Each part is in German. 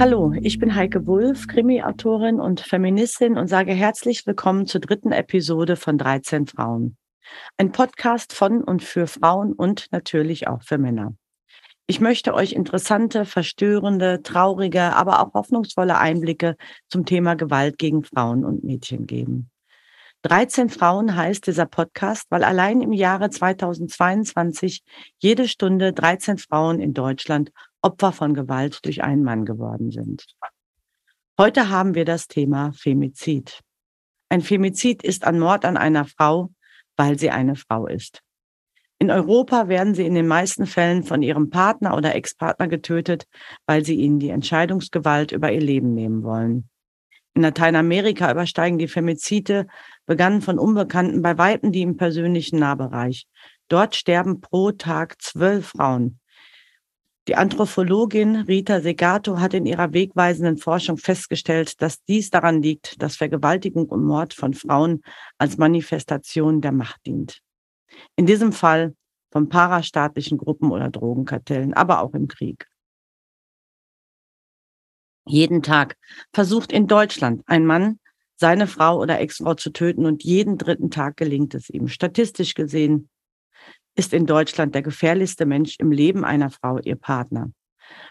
Hallo, ich bin Heike Wulff, Krimi-Autorin und Feministin und sage herzlich willkommen zur dritten Episode von 13 Frauen. Ein Podcast von und für Frauen und natürlich auch für Männer. Ich möchte euch interessante, verstörende, traurige, aber auch hoffnungsvolle Einblicke zum Thema Gewalt gegen Frauen und Mädchen geben. 13 Frauen heißt dieser Podcast, weil allein im Jahre 2022 jede Stunde 13 Frauen in Deutschland Opfer von Gewalt durch einen Mann geworden sind. Heute haben wir das Thema Femizid. Ein Femizid ist ein Mord an einer Frau, weil sie eine Frau ist. In Europa werden sie in den meisten Fällen von ihrem Partner oder Ex-Partner getötet, weil sie ihnen die Entscheidungsgewalt über ihr Leben nehmen wollen. In Lateinamerika übersteigen die Femizide, begannen von Unbekannten bei Weitem die im persönlichen Nahbereich. Dort sterben pro Tag zwölf Frauen. Die Anthropologin Rita Segato hat in ihrer wegweisenden Forschung festgestellt, dass dies daran liegt, dass Vergewaltigung und Mord von Frauen als Manifestation der Macht dient. In diesem Fall von parastaatlichen Gruppen oder Drogenkartellen, aber auch im Krieg. Jeden Tag versucht in Deutschland ein Mann, seine Frau oder Ex-Frau zu töten und jeden dritten Tag gelingt es ihm. Statistisch gesehen ist in Deutschland der gefährlichste Mensch im Leben einer Frau ihr Partner.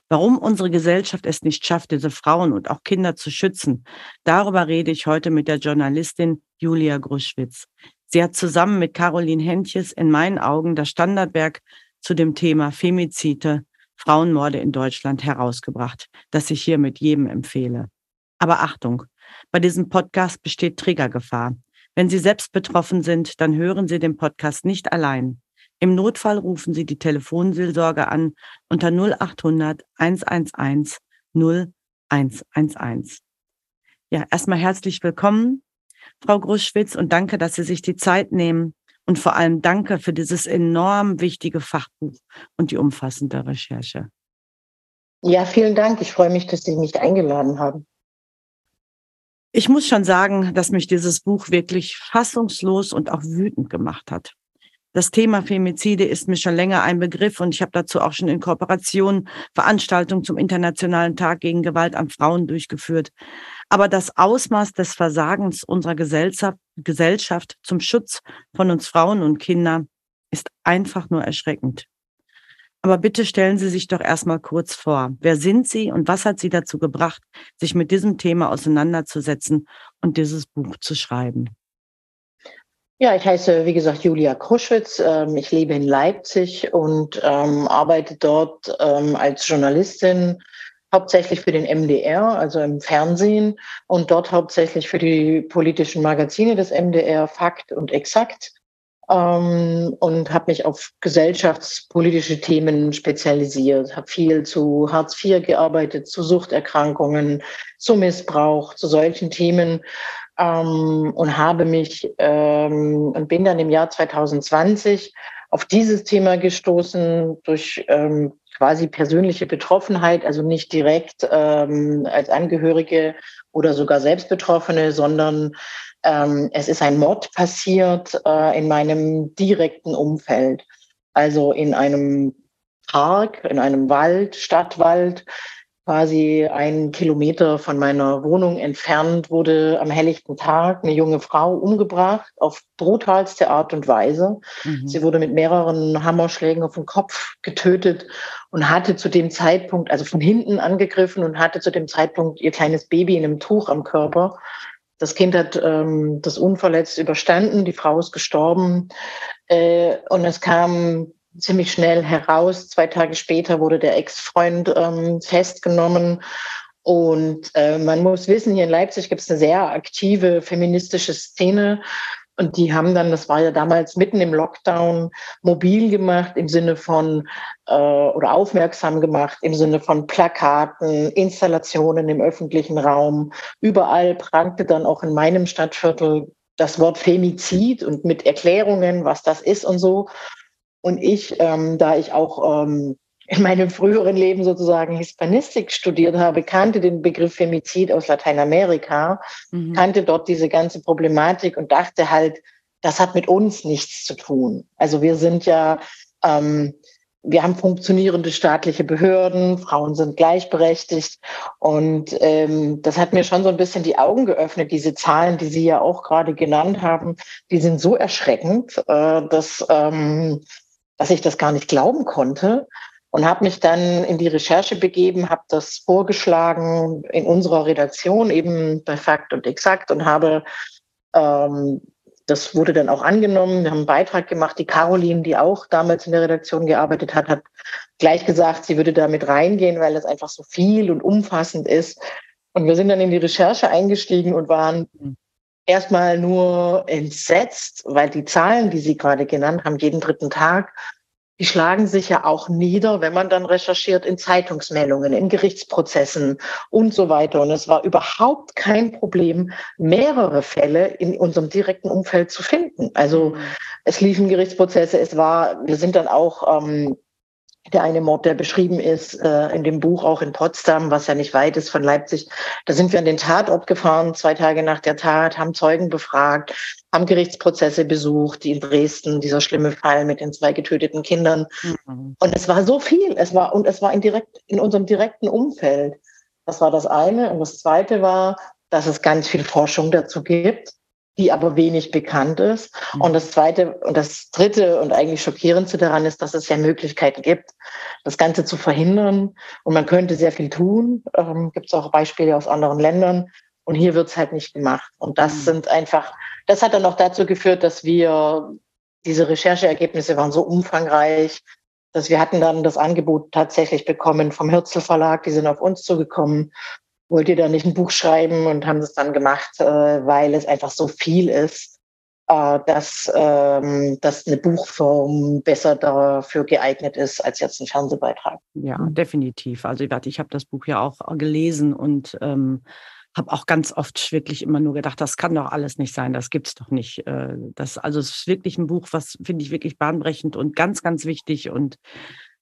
Warum unsere Gesellschaft es nicht schafft, diese Frauen und auch Kinder zu schützen, darüber rede ich heute mit der Journalistin Julia Gruschwitz. Sie hat zusammen mit Caroline Hentjes in meinen Augen das Standardwerk zu dem Thema Femizide, Frauenmorde in Deutschland herausgebracht, das ich hier mit jedem empfehle. Aber Achtung, bei diesem Podcast besteht Triggergefahr. Wenn Sie selbst betroffen sind, dann hören Sie den Podcast nicht allein. Im Notfall rufen Sie die Telefonseelsorge an unter 0800 111 0111. Ja, erstmal herzlich willkommen, Frau Gruschwitz, und danke, dass Sie sich die Zeit nehmen. Und vor allem danke für dieses enorm wichtige Fachbuch und die umfassende Recherche. Ja, vielen Dank. Ich freue mich, dass Sie mich eingeladen haben. Ich muss schon sagen, dass mich dieses Buch wirklich fassungslos und auch wütend gemacht hat. Das Thema Femizide ist mir schon länger ein Begriff und ich habe dazu auch schon in Kooperation Veranstaltungen zum Internationalen Tag gegen Gewalt an Frauen durchgeführt. Aber das Ausmaß des Versagens unserer Gesellschaft, Gesellschaft zum Schutz von uns Frauen und Kindern ist einfach nur erschreckend. Aber bitte stellen Sie sich doch erstmal kurz vor. Wer sind Sie und was hat Sie dazu gebracht, sich mit diesem Thema auseinanderzusetzen und dieses Buch zu schreiben? Ja, ich heiße, wie gesagt, Julia Kruschwitz. Ähm, ich lebe in Leipzig und ähm, arbeite dort ähm, als Journalistin hauptsächlich für den MDR, also im Fernsehen und dort hauptsächlich für die politischen Magazine des MDR Fakt und Exakt. Und habe mich auf gesellschaftspolitische Themen spezialisiert, habe viel zu Hartz IV gearbeitet, zu Suchterkrankungen, zu Missbrauch, zu solchen Themen ähm, und habe mich ähm, und bin dann im Jahr 2020 auf dieses Thema gestoßen durch ähm, quasi persönliche Betroffenheit, also nicht direkt ähm, als Angehörige oder sogar selbst Betroffene, sondern ähm, es ist ein Mord passiert äh, in meinem direkten Umfeld, also in einem Park, in einem Wald, Stadtwald, quasi einen Kilometer von meiner Wohnung entfernt wurde am helllichten Tag eine junge Frau umgebracht auf brutalste Art und Weise. Mhm. Sie wurde mit mehreren Hammerschlägen auf den Kopf getötet und hatte zu dem Zeitpunkt, also von hinten angegriffen und hatte zu dem Zeitpunkt ihr kleines Baby in einem Tuch am Körper. Das Kind hat ähm, das unverletzt überstanden, die Frau ist gestorben äh, und es kam ziemlich schnell heraus. Zwei Tage später wurde der Ex-Freund ähm, festgenommen. Und äh, man muss wissen, hier in Leipzig gibt es eine sehr aktive feministische Szene. Und die haben dann, das war ja damals mitten im Lockdown, mobil gemacht im Sinne von äh, oder aufmerksam gemacht im Sinne von Plakaten, Installationen im öffentlichen Raum. Überall prangte dann auch in meinem Stadtviertel das Wort Femizid und mit Erklärungen, was das ist und so. Und ich, ähm, da ich auch ähm, in meinem früheren Leben sozusagen Hispanistik studiert habe, kannte den Begriff Femizid aus Lateinamerika, mhm. kannte dort diese ganze Problematik und dachte halt, das hat mit uns nichts zu tun. Also wir sind ja, ähm, wir haben funktionierende staatliche Behörden, Frauen sind gleichberechtigt. Und ähm, das hat mir schon so ein bisschen die Augen geöffnet. Diese Zahlen, die Sie ja auch gerade genannt haben, die sind so erschreckend, äh, dass, ähm, dass ich das gar nicht glauben konnte. Und habe mich dann in die Recherche begeben, habe das vorgeschlagen in unserer Redaktion, eben bei Fakt und Exakt, und habe ähm, das wurde dann auch angenommen. Wir haben einen Beitrag gemacht. Die Caroline, die auch damals in der Redaktion gearbeitet hat, hat gleich gesagt, sie würde da mit reingehen, weil das einfach so viel und umfassend ist. Und wir sind dann in die Recherche eingestiegen und waren mhm. Erstmal nur entsetzt, weil die Zahlen, die Sie gerade genannt haben, jeden dritten Tag die schlagen sich ja auch nieder, wenn man dann recherchiert in Zeitungsmeldungen, in Gerichtsprozessen und so weiter. Und es war überhaupt kein Problem, mehrere Fälle in unserem direkten Umfeld zu finden. Also mhm. es liefen Gerichtsprozesse, es war, wir sind dann auch ähm, der eine Mord, der beschrieben ist äh, in dem Buch auch in Potsdam, was ja nicht weit ist von Leipzig. Da sind wir an den Tatort gefahren, zwei Tage nach der Tat, haben Zeugen befragt, haben Gerichtsprozesse besucht, die in Dresden, dieser schlimme Fall mit den zwei getöteten Kindern. Mhm. Und es war so viel. Es war, und es war in direkt, in unserem direkten Umfeld. Das war das eine. Und das zweite war, dass es ganz viel Forschung dazu gibt die aber wenig bekannt ist. Mhm. Und das zweite und das dritte und eigentlich schockierendste daran ist, dass es ja Möglichkeiten gibt, das Ganze zu verhindern. Und man könnte sehr viel tun. Ähm, gibt es auch Beispiele aus anderen Ländern. Und hier wird es halt nicht gemacht. Und das mhm. sind einfach, das hat dann auch dazu geführt, dass wir diese Rechercheergebnisse waren so umfangreich, dass wir hatten dann das Angebot tatsächlich bekommen vom Hirzel Verlag. Die sind auf uns zugekommen wollt ihr da nicht ein Buch schreiben und haben es dann gemacht, äh, weil es einfach so viel ist, äh, dass, ähm, dass eine Buchform besser dafür geeignet ist als jetzt ein Fernsehbeitrag. Ja, definitiv. Also ich habe das Buch ja auch gelesen und ähm, habe auch ganz oft wirklich immer nur gedacht, das kann doch alles nicht sein, das gibt's doch nicht. Äh, das, also es ist wirklich ein Buch, was finde ich wirklich bahnbrechend und ganz, ganz wichtig und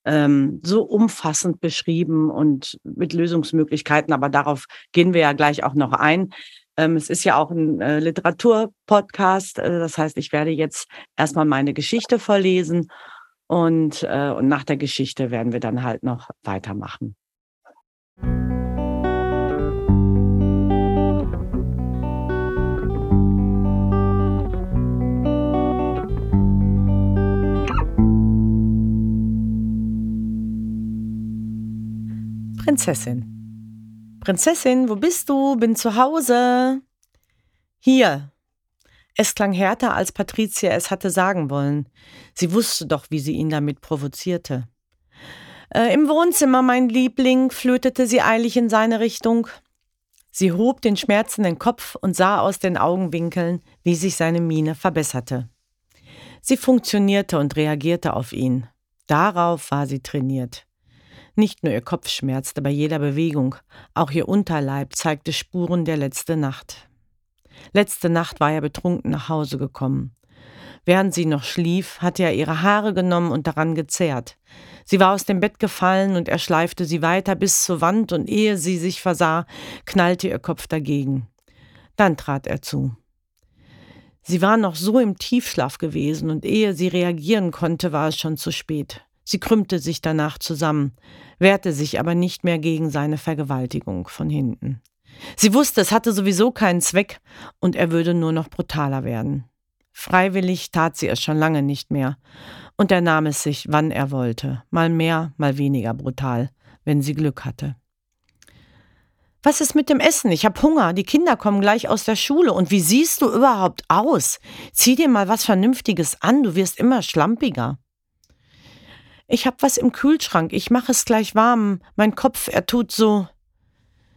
ähm, so umfassend beschrieben und mit Lösungsmöglichkeiten, aber darauf gehen wir ja gleich auch noch ein. Ähm, es ist ja auch ein äh, Literaturpodcast, äh, das heißt, ich werde jetzt erstmal meine Geschichte verlesen und, äh, und nach der Geschichte werden wir dann halt noch weitermachen. Prinzessin. Prinzessin, wo bist du? Bin zu Hause. Hier. Es klang härter, als Patricia es hatte sagen wollen. Sie wusste doch, wie sie ihn damit provozierte. Äh, Im Wohnzimmer, mein Liebling, flötete sie eilig in seine Richtung. Sie hob den schmerzenden Kopf und sah aus den Augenwinkeln, wie sich seine Miene verbesserte. Sie funktionierte und reagierte auf ihn. Darauf war sie trainiert. Nicht nur ihr Kopf schmerzte bei jeder Bewegung, auch ihr Unterleib zeigte Spuren der letzten Nacht. Letzte Nacht war er betrunken nach Hause gekommen. Während sie noch schlief, hatte er ihre Haare genommen und daran gezerrt. Sie war aus dem Bett gefallen und er schleifte sie weiter bis zur Wand und ehe sie sich versah, knallte ihr Kopf dagegen. Dann trat er zu. Sie war noch so im Tiefschlaf gewesen und ehe sie reagieren konnte, war es schon zu spät. Sie krümmte sich danach zusammen, wehrte sich aber nicht mehr gegen seine Vergewaltigung von hinten. Sie wusste, es hatte sowieso keinen Zweck und er würde nur noch brutaler werden. Freiwillig tat sie es schon lange nicht mehr, und er nahm es sich, wann er wollte, mal mehr, mal weniger brutal, wenn sie Glück hatte. Was ist mit dem Essen? Ich hab Hunger. Die Kinder kommen gleich aus der Schule. Und wie siehst du überhaupt aus? Zieh dir mal was Vernünftiges an, du wirst immer schlampiger. Ich hab was im Kühlschrank, ich mach es gleich warm. Mein Kopf, er tut so.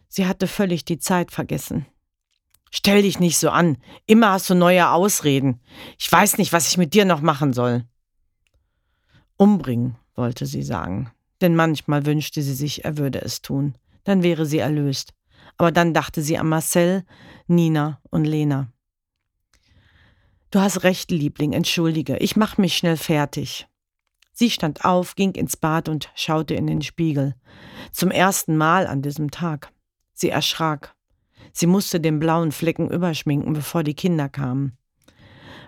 Sie hatte völlig die Zeit vergessen. Stell dich nicht so an. Immer hast du neue Ausreden. Ich weiß nicht, was ich mit dir noch machen soll. Umbringen, wollte sie sagen. Denn manchmal wünschte sie sich, er würde es tun. Dann wäre sie erlöst. Aber dann dachte sie an Marcel, Nina und Lena. Du hast recht, Liebling, entschuldige. Ich mach mich schnell fertig. Sie stand auf, ging ins Bad und schaute in den Spiegel. Zum ersten Mal an diesem Tag. Sie erschrak. Sie musste den blauen Flecken überschminken, bevor die Kinder kamen.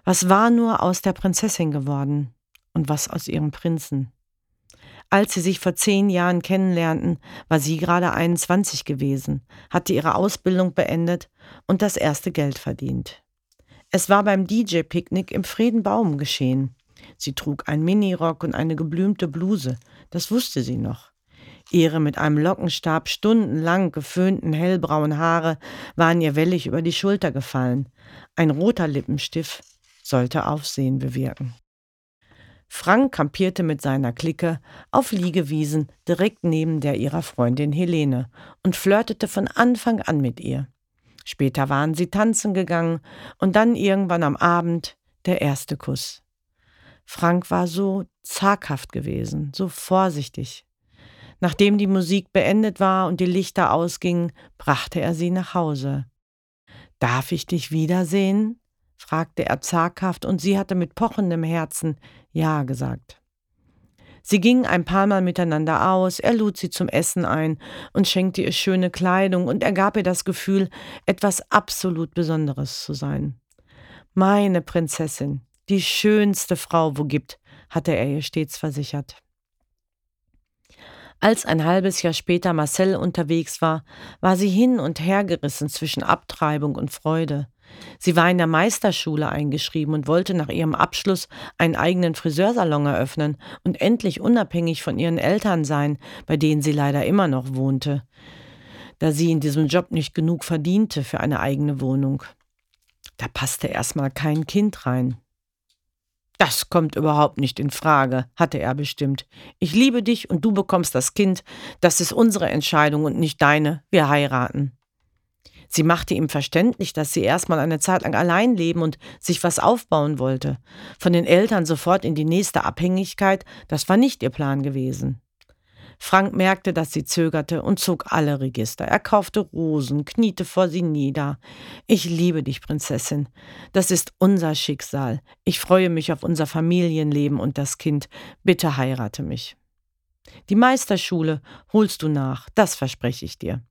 Was war nur aus der Prinzessin geworden? Und was aus ihrem Prinzen? Als sie sich vor zehn Jahren kennenlernten, war sie gerade 21 gewesen, hatte ihre Ausbildung beendet und das erste Geld verdient. Es war beim DJ-Picknick im Friedenbaum geschehen. Sie trug einen Minirock und eine geblümte Bluse, das wusste sie noch. Ihre mit einem Lockenstab stundenlang geföhnten hellbraunen Haare waren ihr wellig über die Schulter gefallen. Ein roter Lippenstift sollte Aufsehen bewirken. Frank kampierte mit seiner Clique auf Liegewiesen direkt neben der ihrer Freundin Helene und flirtete von Anfang an mit ihr. Später waren sie tanzen gegangen und dann irgendwann am Abend der erste Kuss. Frank war so zaghaft gewesen, so vorsichtig. Nachdem die Musik beendet war und die Lichter ausgingen, brachte er sie nach Hause. Darf ich dich wiedersehen? fragte er zaghaft, und sie hatte mit pochendem Herzen Ja gesagt. Sie gingen ein paar Mal miteinander aus, er lud sie zum Essen ein und schenkte ihr schöne Kleidung, und er gab ihr das Gefühl, etwas absolut Besonderes zu sein. Meine Prinzessin, die schönste Frau, wo gibt, hatte er ihr stets versichert. Als ein halbes Jahr später Marcel unterwegs war, war sie hin und her gerissen zwischen Abtreibung und Freude. Sie war in der Meisterschule eingeschrieben und wollte nach ihrem Abschluss einen eigenen Friseursalon eröffnen und endlich unabhängig von ihren Eltern sein, bei denen sie leider immer noch wohnte, da sie in diesem Job nicht genug verdiente für eine eigene Wohnung. Da passte erstmal kein Kind rein. Das kommt überhaupt nicht in Frage, hatte er bestimmt. Ich liebe dich und du bekommst das Kind. Das ist unsere Entscheidung und nicht deine. Wir heiraten. Sie machte ihm verständlich, dass sie erstmal eine Zeit lang allein leben und sich was aufbauen wollte. Von den Eltern sofort in die nächste Abhängigkeit, das war nicht ihr Plan gewesen. Frank merkte, dass sie zögerte und zog alle Register. Er kaufte Rosen, kniete vor sie nieder. Ich liebe dich, Prinzessin. Das ist unser Schicksal. Ich freue mich auf unser Familienleben und das Kind. Bitte heirate mich. Die Meisterschule holst du nach, das verspreche ich dir.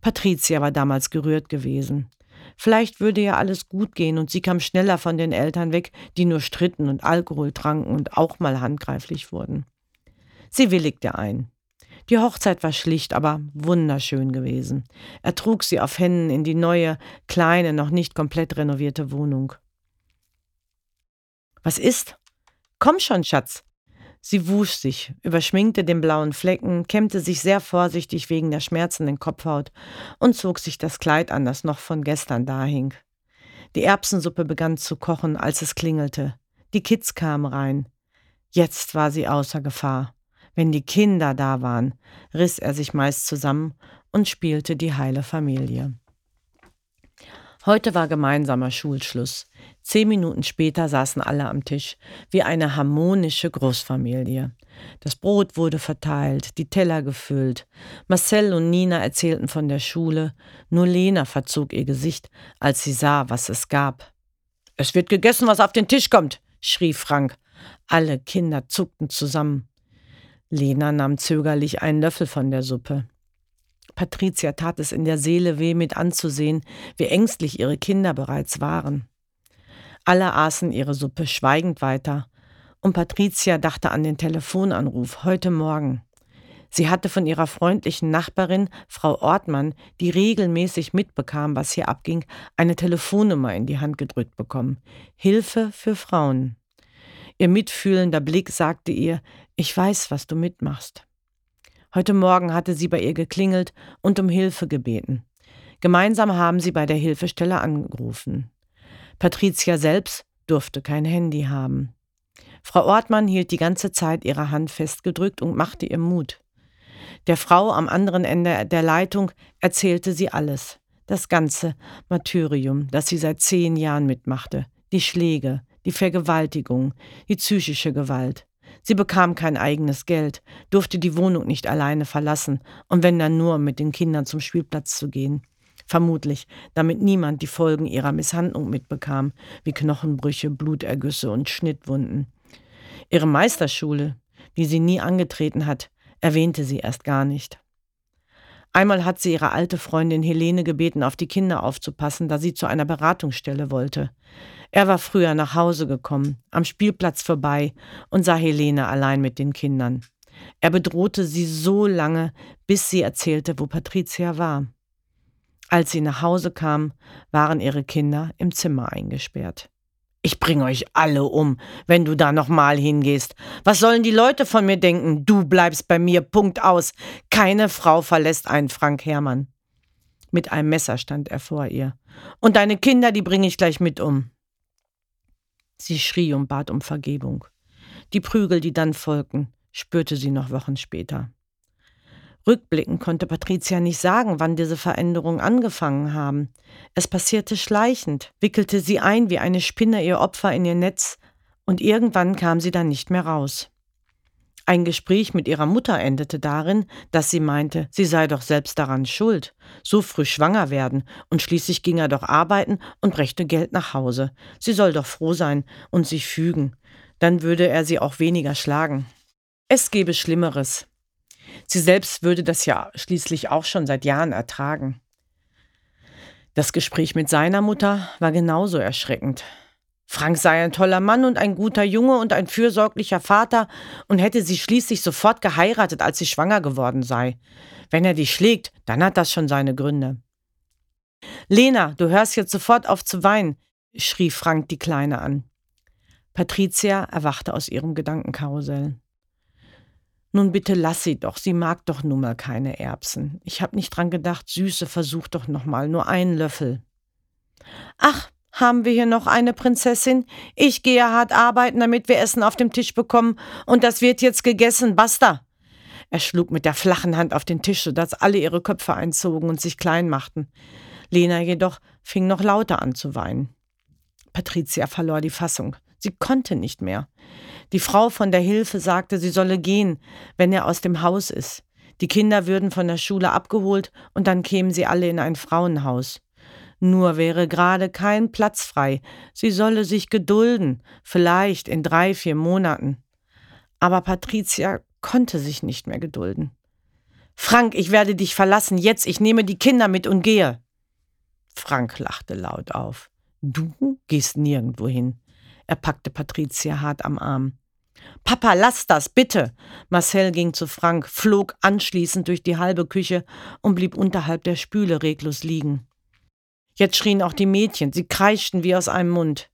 Patricia war damals gerührt gewesen. Vielleicht würde ja alles gut gehen und sie kam schneller von den Eltern weg, die nur stritten und Alkohol tranken und auch mal handgreiflich wurden. Sie willigte ein. Die Hochzeit war schlicht, aber wunderschön gewesen. Er trug sie auf Händen in die neue, kleine, noch nicht komplett renovierte Wohnung. Was ist? Komm schon, Schatz, Sie wusch sich, überschminkte den blauen Flecken, kämmte sich sehr vorsichtig wegen der schmerzenden Kopfhaut und zog sich das Kleid an, das noch von gestern dahing. Die Erbsensuppe begann zu kochen, als es klingelte. Die Kids kamen rein. Jetzt war sie außer Gefahr. Wenn die Kinder da waren, riss er sich meist zusammen und spielte die heile Familie. Heute war gemeinsamer Schulschluss. Zehn Minuten später saßen alle am Tisch, wie eine harmonische Großfamilie. Das Brot wurde verteilt, die Teller gefüllt. Marcel und Nina erzählten von der Schule. Nur Lena verzog ihr Gesicht, als sie sah, was es gab. Es wird gegessen, was auf den Tisch kommt, schrie Frank. Alle Kinder zuckten zusammen. Lena nahm zögerlich einen Löffel von der Suppe. Patricia tat es in der Seele weh mit anzusehen, wie ängstlich ihre Kinder bereits waren. Alle aßen ihre Suppe schweigend weiter, und Patricia dachte an den Telefonanruf heute Morgen. Sie hatte von ihrer freundlichen Nachbarin, Frau Ortmann, die regelmäßig mitbekam, was hier abging, eine Telefonnummer in die Hand gedrückt bekommen. Hilfe für Frauen. Ihr mitfühlender Blick sagte ihr, ich weiß, was du mitmachst. Heute Morgen hatte sie bei ihr geklingelt und um Hilfe gebeten. Gemeinsam haben sie bei der Hilfestelle angerufen. Patricia selbst durfte kein Handy haben. Frau Ortmann hielt die ganze Zeit ihre Hand festgedrückt und machte ihr Mut. Der Frau am anderen Ende der Leitung erzählte sie alles, das ganze Martyrium, das sie seit zehn Jahren mitmachte, die Schläge, die Vergewaltigung, die psychische Gewalt. Sie bekam kein eigenes Geld, durfte die Wohnung nicht alleine verlassen und wenn dann nur mit den Kindern zum Spielplatz zu gehen. Vermutlich, damit niemand die Folgen ihrer Misshandlung mitbekam, wie Knochenbrüche, Blutergüsse und Schnittwunden. Ihre Meisterschule, die sie nie angetreten hat, erwähnte sie erst gar nicht. Einmal hat sie ihre alte Freundin Helene gebeten, auf die Kinder aufzupassen, da sie zu einer Beratungsstelle wollte. Er war früher nach Hause gekommen, am Spielplatz vorbei und sah Helene allein mit den Kindern. Er bedrohte sie so lange, bis sie erzählte, wo Patricia war. Als sie nach Hause kam, waren ihre Kinder im Zimmer eingesperrt. Ich bringe euch alle um, wenn du da nochmal hingehst. Was sollen die Leute von mir denken? Du bleibst bei mir, Punkt aus. Keine Frau verlässt einen Frank Hermann. Mit einem Messer stand er vor ihr. Und deine Kinder, die bringe ich gleich mit um. Sie schrie und bat um Vergebung. Die Prügel, die dann folgten, spürte sie noch Wochen später. Rückblickend konnte Patricia nicht sagen, wann diese Veränderungen angefangen haben. Es passierte schleichend, wickelte sie ein wie eine Spinne ihr Opfer in ihr Netz, und irgendwann kam sie dann nicht mehr raus. Ein Gespräch mit ihrer Mutter endete darin, dass sie meinte, sie sei doch selbst daran schuld, so früh schwanger werden, und schließlich ging er doch arbeiten und brächte Geld nach Hause. Sie soll doch froh sein und sich fügen, dann würde er sie auch weniger schlagen. Es gäbe Schlimmeres. Sie selbst würde das ja schließlich auch schon seit Jahren ertragen. Das Gespräch mit seiner Mutter war genauso erschreckend. Frank sei ein toller Mann und ein guter Junge und ein fürsorglicher Vater und hätte sie schließlich sofort geheiratet, als sie schwanger geworden sei. Wenn er dich schlägt, dann hat das schon seine Gründe. Lena, du hörst jetzt sofort auf zu weinen, schrie Frank die Kleine an. Patricia erwachte aus ihrem Gedankenkarussell. Nun bitte lass sie doch, sie mag doch nun mal keine Erbsen. Ich hab nicht dran gedacht, Süße, versuch doch noch mal, nur einen Löffel. Ach, haben wir hier noch eine Prinzessin? Ich gehe hart arbeiten, damit wir Essen auf dem Tisch bekommen, und das wird jetzt gegessen, basta! Er schlug mit der flachen Hand auf den Tisch, sodass alle ihre Köpfe einzogen und sich klein machten. Lena jedoch fing noch lauter an zu weinen. Patricia verlor die Fassung. Sie konnte nicht mehr. Die Frau von der Hilfe sagte, sie solle gehen, wenn er aus dem Haus ist. Die Kinder würden von der Schule abgeholt und dann kämen sie alle in ein Frauenhaus. Nur wäre gerade kein Platz frei. Sie solle sich gedulden, vielleicht in drei, vier Monaten. Aber Patricia konnte sich nicht mehr gedulden. Frank, ich werde dich verlassen, jetzt, ich nehme die Kinder mit und gehe. Frank lachte laut auf. Du gehst nirgendwo hin. Er packte Patricia hart am Arm. Papa, lass das, bitte! Marcel ging zu Frank, flog anschließend durch die halbe Küche und blieb unterhalb der Spüle reglos liegen. Jetzt schrien auch die Mädchen, sie kreischten wie aus einem Mund.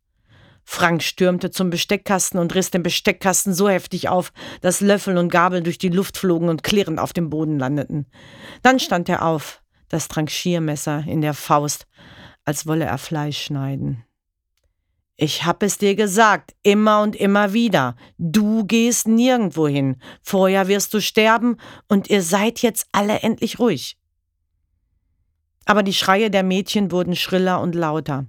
Frank stürmte zum Besteckkasten und riss den Besteckkasten so heftig auf, dass Löffel und Gabel durch die Luft flogen und klirrend auf dem Boden landeten. Dann stand er auf, das Tranchiermesser in der Faust, als wolle er Fleisch schneiden. Ich hab es dir gesagt, immer und immer wieder. Du gehst nirgendwo hin. Vorher wirst du sterben und ihr seid jetzt alle endlich ruhig. Aber die Schreie der Mädchen wurden schriller und lauter.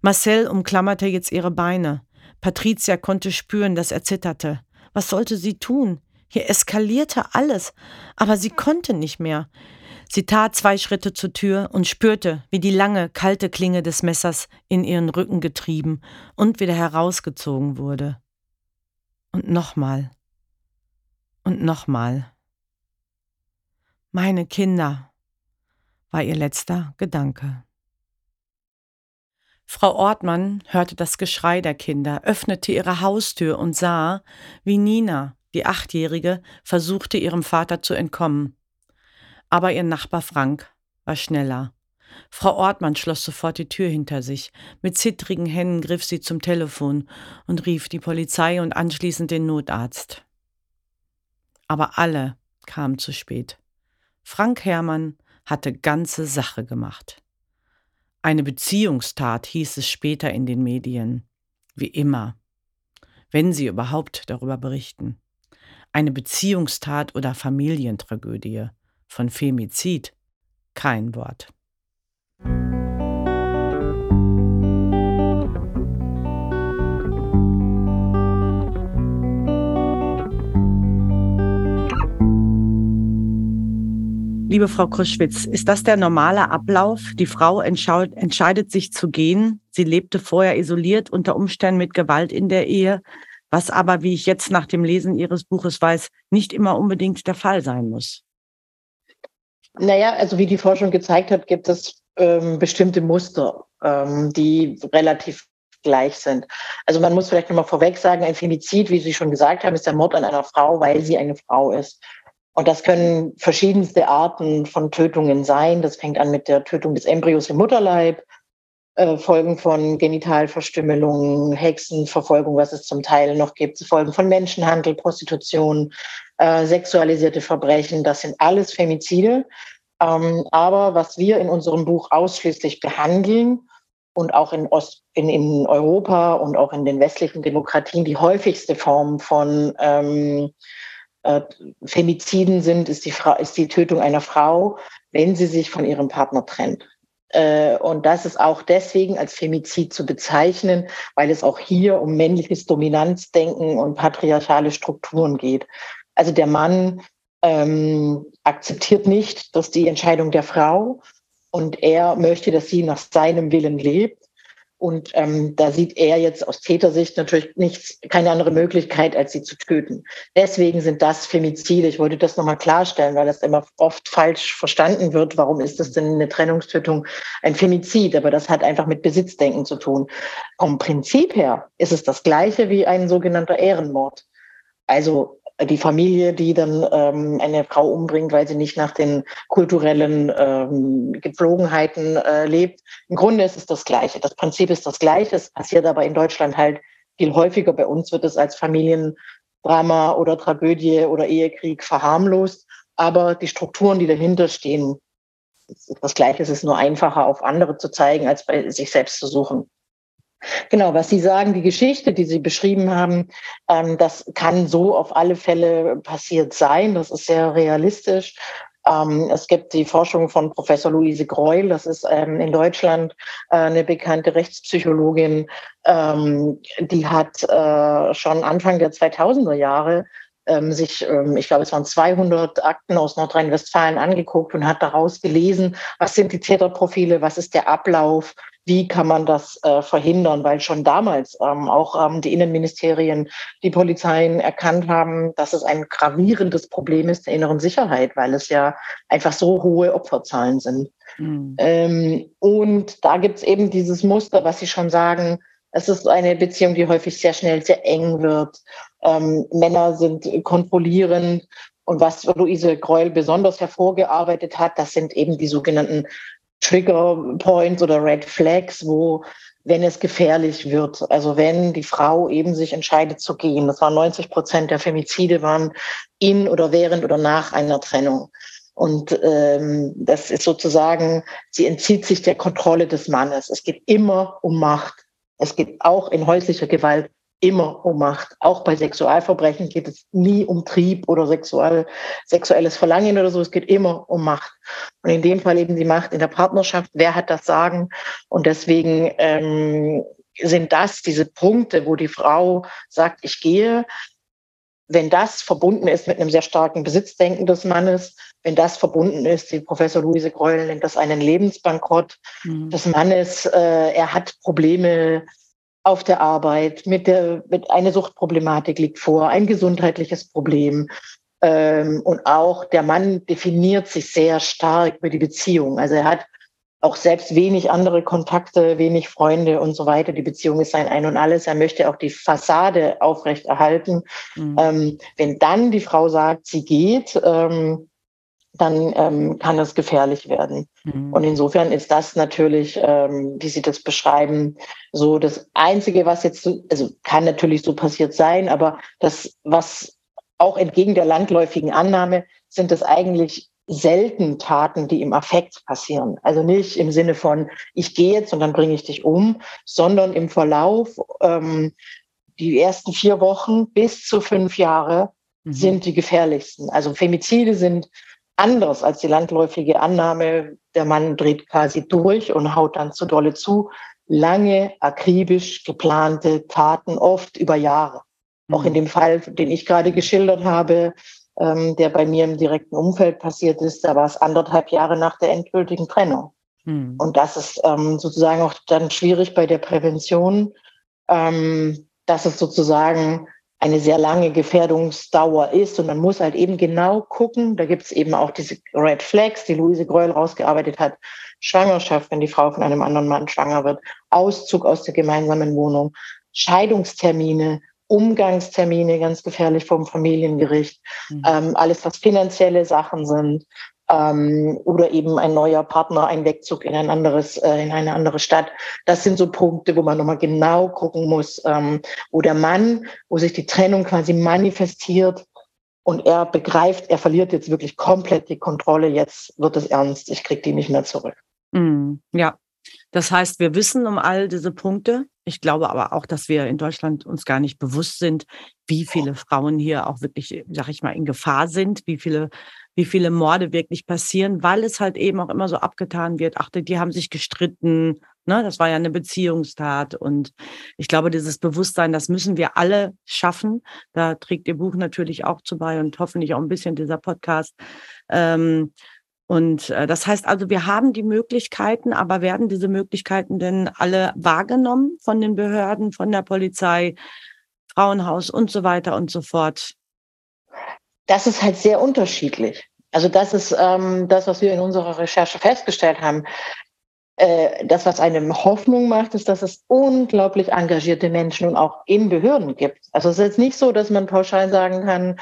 Marcel umklammerte jetzt ihre Beine. Patricia konnte spüren, dass er zitterte. Was sollte sie tun? Hier eskalierte alles, aber sie konnte nicht mehr. Sie tat zwei Schritte zur Tür und spürte, wie die lange, kalte Klinge des Messers in ihren Rücken getrieben und wieder herausgezogen wurde. Und nochmal. Und nochmal. Meine Kinder, war ihr letzter Gedanke. Frau Ortmann hörte das Geschrei der Kinder, öffnete ihre Haustür und sah, wie Nina, die Achtjährige, versuchte ihrem Vater zu entkommen. Aber ihr Nachbar Frank war schneller. Frau Ortmann schloss sofort die Tür hinter sich. Mit zittrigen Händen griff sie zum Telefon und rief die Polizei und anschließend den Notarzt. Aber alle kamen zu spät. Frank Herrmann hatte ganze Sache gemacht. Eine Beziehungstat hieß es später in den Medien. Wie immer. Wenn sie überhaupt darüber berichten. Eine Beziehungstat oder Familientragödie von Femizid kein Wort. Liebe Frau Kruschwitz, ist das der normale Ablauf? Die Frau entscheidet sich zu gehen. Sie lebte vorher isoliert, unter Umständen mit Gewalt in der Ehe, was aber, wie ich jetzt nach dem Lesen Ihres Buches weiß, nicht immer unbedingt der Fall sein muss. Naja, also wie die Forschung gezeigt hat, gibt es ähm, bestimmte Muster, ähm, die relativ gleich sind. Also man muss vielleicht nochmal vorweg sagen, ein Femizid, wie Sie schon gesagt haben, ist der Mord an einer Frau, weil sie eine Frau ist. Und das können verschiedenste Arten von Tötungen sein. Das fängt an mit der Tötung des Embryos im Mutterleib, äh, Folgen von Genitalverstümmelung, Hexenverfolgung, was es zum Teil noch gibt, Folgen von Menschenhandel, Prostitution, äh, sexualisierte Verbrechen. Das sind alles Femizide. Ähm, aber was wir in unserem Buch ausschließlich behandeln und auch in, Ost, in, in Europa und auch in den westlichen Demokratien die häufigste Form von ähm, äh, Femiziden sind, ist die, ist die Tötung einer Frau, wenn sie sich von ihrem Partner trennt. Äh, und das ist auch deswegen als Femizid zu bezeichnen, weil es auch hier um männliches Dominanzdenken und patriarchale Strukturen geht. Also der Mann ähm, akzeptiert nicht, dass die Entscheidung der Frau und er möchte, dass sie nach seinem Willen lebt. Und ähm, da sieht er jetzt aus Tätersicht natürlich nichts, keine andere Möglichkeit, als sie zu töten. Deswegen sind das Femizide. Ich wollte das nochmal klarstellen, weil das immer oft falsch verstanden wird. Warum ist das denn eine Trennungstötung ein Femizid? Aber das hat einfach mit Besitzdenken zu tun. Vom Prinzip her ist es das Gleiche wie ein sogenannter Ehrenmord. Also die Familie, die dann ähm, eine Frau umbringt, weil sie nicht nach den kulturellen ähm, Gepflogenheiten äh, lebt. Im Grunde ist es das Gleiche. Das Prinzip ist das Gleiche. Es passiert aber in Deutschland halt viel häufiger. Bei uns wird es als Familiendrama oder Tragödie oder Ehekrieg verharmlost. Aber die Strukturen, die dahinter stehen, das Gleiche. Es ist nur einfacher, auf andere zu zeigen, als bei sich selbst zu suchen. Genau, was Sie sagen, die Geschichte, die Sie beschrieben haben, ähm, das kann so auf alle Fälle passiert sein. Das ist sehr realistisch. Ähm, es gibt die Forschung von Professor Luise Greul, das ist ähm, in Deutschland äh, eine bekannte Rechtspsychologin, ähm, die hat äh, schon Anfang der 2000er Jahre ähm, sich, ähm, ich glaube, es waren 200 Akten aus Nordrhein-Westfalen angeguckt und hat daraus gelesen, was sind die Täterprofile, was ist der Ablauf, wie kann man das äh, verhindern, weil schon damals ähm, auch ähm, die Innenministerien, die Polizeien erkannt haben, dass es ein gravierendes Problem ist der inneren Sicherheit, weil es ja einfach so hohe Opferzahlen sind. Mhm. Ähm, und da gibt es eben dieses Muster, was Sie schon sagen, es ist eine Beziehung, die häufig sehr schnell sehr eng wird. Ähm, Männer sind kontrollierend. Und was Luise Greul besonders hervorgearbeitet hat, das sind eben die sogenannten Trigger Points oder Red Flags, wo wenn es gefährlich wird, also wenn die Frau eben sich entscheidet zu gehen, das waren 90 Prozent der Femizide waren in oder während oder nach einer Trennung. Und ähm, das ist sozusagen, sie entzieht sich der Kontrolle des Mannes. Es geht immer um Macht. Es geht auch in häuslicher Gewalt immer um Macht. Auch bei Sexualverbrechen geht es nie um Trieb oder sexuell, sexuelles Verlangen oder so. Es geht immer um Macht. Und in dem Fall eben die Macht in der Partnerschaft. Wer hat das Sagen? Und deswegen ähm, sind das diese Punkte, wo die Frau sagt, ich gehe. Wenn das verbunden ist mit einem sehr starken Besitzdenken des Mannes, wenn das verbunden ist, die Professor Luise Greul nennt das einen Lebensbankrott mhm. des Mannes, äh, er hat Probleme auf der Arbeit, mit der, mit eine Suchtproblematik liegt vor, ein gesundheitliches Problem. Ähm, und auch der Mann definiert sich sehr stark über die Beziehung. Also er hat auch selbst wenig andere Kontakte, wenig Freunde und so weiter. Die Beziehung ist sein Ein und Alles. Er möchte auch die Fassade aufrechterhalten. Mhm. Ähm, wenn dann die Frau sagt, sie geht, ähm, dann ähm, kann es gefährlich werden. Mhm. Und insofern ist das natürlich, ähm, wie Sie das beschreiben, so das Einzige, was jetzt, also kann natürlich so passiert sein, aber das, was auch entgegen der landläufigen Annahme, sind es eigentlich selten Taten, die im Affekt passieren. Also nicht im Sinne von, ich gehe jetzt und dann bringe ich dich um, sondern im Verlauf, ähm, die ersten vier Wochen bis zu fünf Jahre mhm. sind die gefährlichsten. Also Femizide sind anders als die landläufige Annahme, der Mann dreht quasi durch und haut dann zu dolle zu. Lange, akribisch geplante Taten, oft über Jahre. Mhm. Auch in dem Fall, den ich gerade geschildert habe, ähm, der bei mir im direkten Umfeld passiert ist, da war es anderthalb Jahre nach der endgültigen Trennung. Mhm. Und das ist ähm, sozusagen auch dann schwierig bei der Prävention, ähm, dass es sozusagen eine sehr lange Gefährdungsdauer ist. Und man muss halt eben genau gucken, da gibt es eben auch diese Red Flags, die Luise Greuel rausgearbeitet hat. Schwangerschaft, wenn die Frau von einem anderen Mann schwanger wird, Auszug aus der gemeinsamen Wohnung, Scheidungstermine, Umgangstermine, ganz gefährlich vom Familiengericht, mhm. ähm, alles, was finanzielle Sachen sind, ähm, oder eben ein neuer Partner, ein Wegzug in ein anderes, äh, in eine andere Stadt. Das sind so Punkte, wo man nochmal genau gucken muss, ähm, wo der Mann, wo sich die Trennung quasi manifestiert und er begreift, er verliert jetzt wirklich komplett die Kontrolle, jetzt wird es ernst, ich kriege die nicht mehr zurück. Mm, ja, das heißt, wir wissen um all diese Punkte. Ich glaube aber auch, dass wir in Deutschland uns gar nicht bewusst sind, wie viele Frauen hier auch wirklich, sag ich mal, in Gefahr sind, wie viele wie viele Morde wirklich passieren, weil es halt eben auch immer so abgetan wird. Ach, die haben sich gestritten. Ne? Das war ja eine Beziehungstat. Und ich glaube, dieses Bewusstsein, das müssen wir alle schaffen. Da trägt Ihr Buch natürlich auch zu bei und hoffentlich auch ein bisschen dieser Podcast. Ähm, und äh, das heißt also, wir haben die Möglichkeiten, aber werden diese Möglichkeiten denn alle wahrgenommen von den Behörden, von der Polizei, Frauenhaus und so weiter und so fort? Das ist halt sehr unterschiedlich. Also das ist ähm, das, was wir in unserer Recherche festgestellt haben. Äh, das, was einem Hoffnung macht, ist, dass es unglaublich engagierte Menschen und auch in Behörden gibt. Also es ist jetzt nicht so, dass man pauschal sagen kann,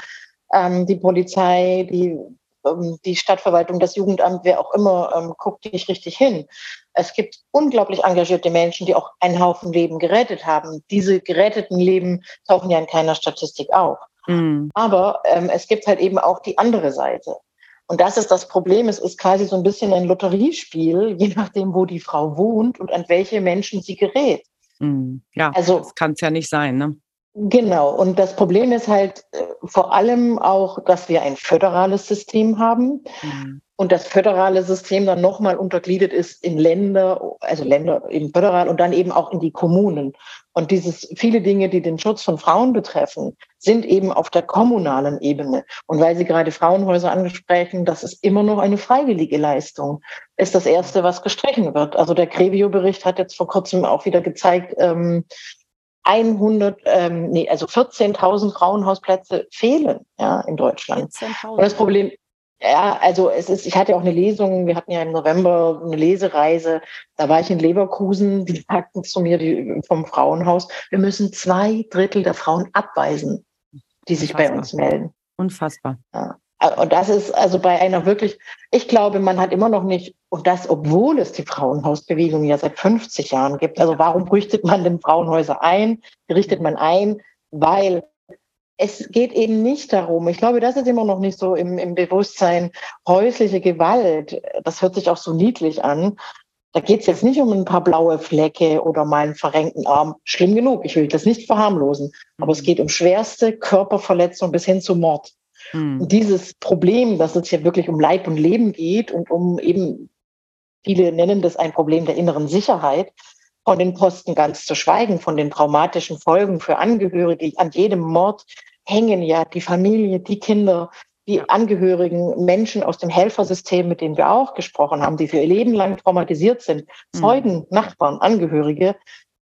ähm, die Polizei, die, ähm, die Stadtverwaltung, das Jugendamt, wer auch immer, ähm, guckt nicht richtig hin. Es gibt unglaublich engagierte Menschen, die auch einen Haufen Leben gerettet haben. Diese geretteten Leben tauchen ja in keiner Statistik auf. Mhm. Aber ähm, es gibt halt eben auch die andere Seite. Und das ist das Problem. Es ist quasi so ein bisschen ein Lotteriespiel, je nachdem, wo die Frau wohnt und an welche Menschen sie gerät. Mhm. Ja, also, das kann es ja nicht sein, ne? Genau. Und das Problem ist halt äh, vor allem auch, dass wir ein föderales System haben. Mhm und das föderale System dann nochmal untergliedert ist in Länder, also Länder eben föderal und dann eben auch in die Kommunen. Und dieses viele Dinge, die den Schutz von Frauen betreffen, sind eben auf der kommunalen Ebene. Und weil Sie gerade Frauenhäuser angesprochen, das ist immer noch eine freiwillige Leistung, ist das erste, was gestrichen wird. Also der Grevio-Bericht hat jetzt vor kurzem auch wieder gezeigt, ähm, 100, ähm, nee, also 14.000 Frauenhausplätze fehlen ja, in Deutschland. Und das Problem, ja, also es ist, ich hatte auch eine Lesung, wir hatten ja im November eine Lesereise, da war ich in Leverkusen, die sagten zu mir die, vom Frauenhaus, wir müssen zwei Drittel der Frauen abweisen, die sich Unfassbar. bei uns melden. Unfassbar. Ja. Und das ist also bei einer wirklich, ich glaube, man hat immer noch nicht, und das, obwohl es die Frauenhausbewegung ja seit 50 Jahren gibt. Also warum richtet man denn Frauenhäuser ein? Richtet man ein, weil es geht eben nicht darum, ich glaube, das ist immer noch nicht so im, im Bewusstsein, häusliche Gewalt, das hört sich auch so niedlich an. Da geht es jetzt nicht um ein paar blaue Flecke oder mal einen verrenkten Arm. Schlimm genug, ich will das nicht verharmlosen. Aber es mhm. geht um schwerste Körperverletzung bis hin zu Mord. Und dieses Problem, dass es hier wirklich um Leib und Leben geht und um eben, viele nennen das ein Problem der inneren Sicherheit, von den Posten ganz zu schweigen, von den traumatischen Folgen für Angehörige an jedem Mord, hängen ja die Familie, die Kinder, die Angehörigen, Menschen aus dem Helfersystem, mit denen wir auch gesprochen haben, die für ihr Leben lang traumatisiert sind, mhm. Zeugen, Nachbarn, Angehörige.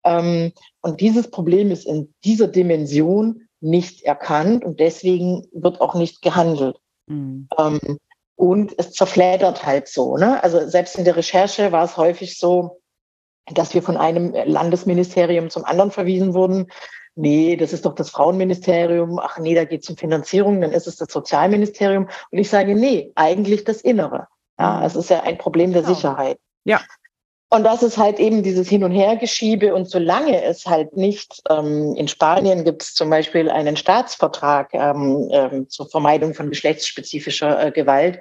Ähm, und dieses Problem ist in dieser Dimension nicht erkannt und deswegen wird auch nicht gehandelt. Mhm. Ähm, und es zerfledert halt so. Ne? Also selbst in der Recherche war es häufig so, dass wir von einem Landesministerium zum anderen verwiesen wurden nee, das ist doch das Frauenministerium, ach nee, da geht es um Finanzierung, dann ist es das Sozialministerium. Und ich sage, nee, eigentlich das Innere. Ja, es ist ja ein Problem der genau. Sicherheit. Ja. Und das ist halt eben dieses Hin- und Hergeschiebe. Und solange es halt nicht, ähm, in Spanien gibt es zum Beispiel einen Staatsvertrag ähm, ähm, zur Vermeidung von geschlechtsspezifischer äh, Gewalt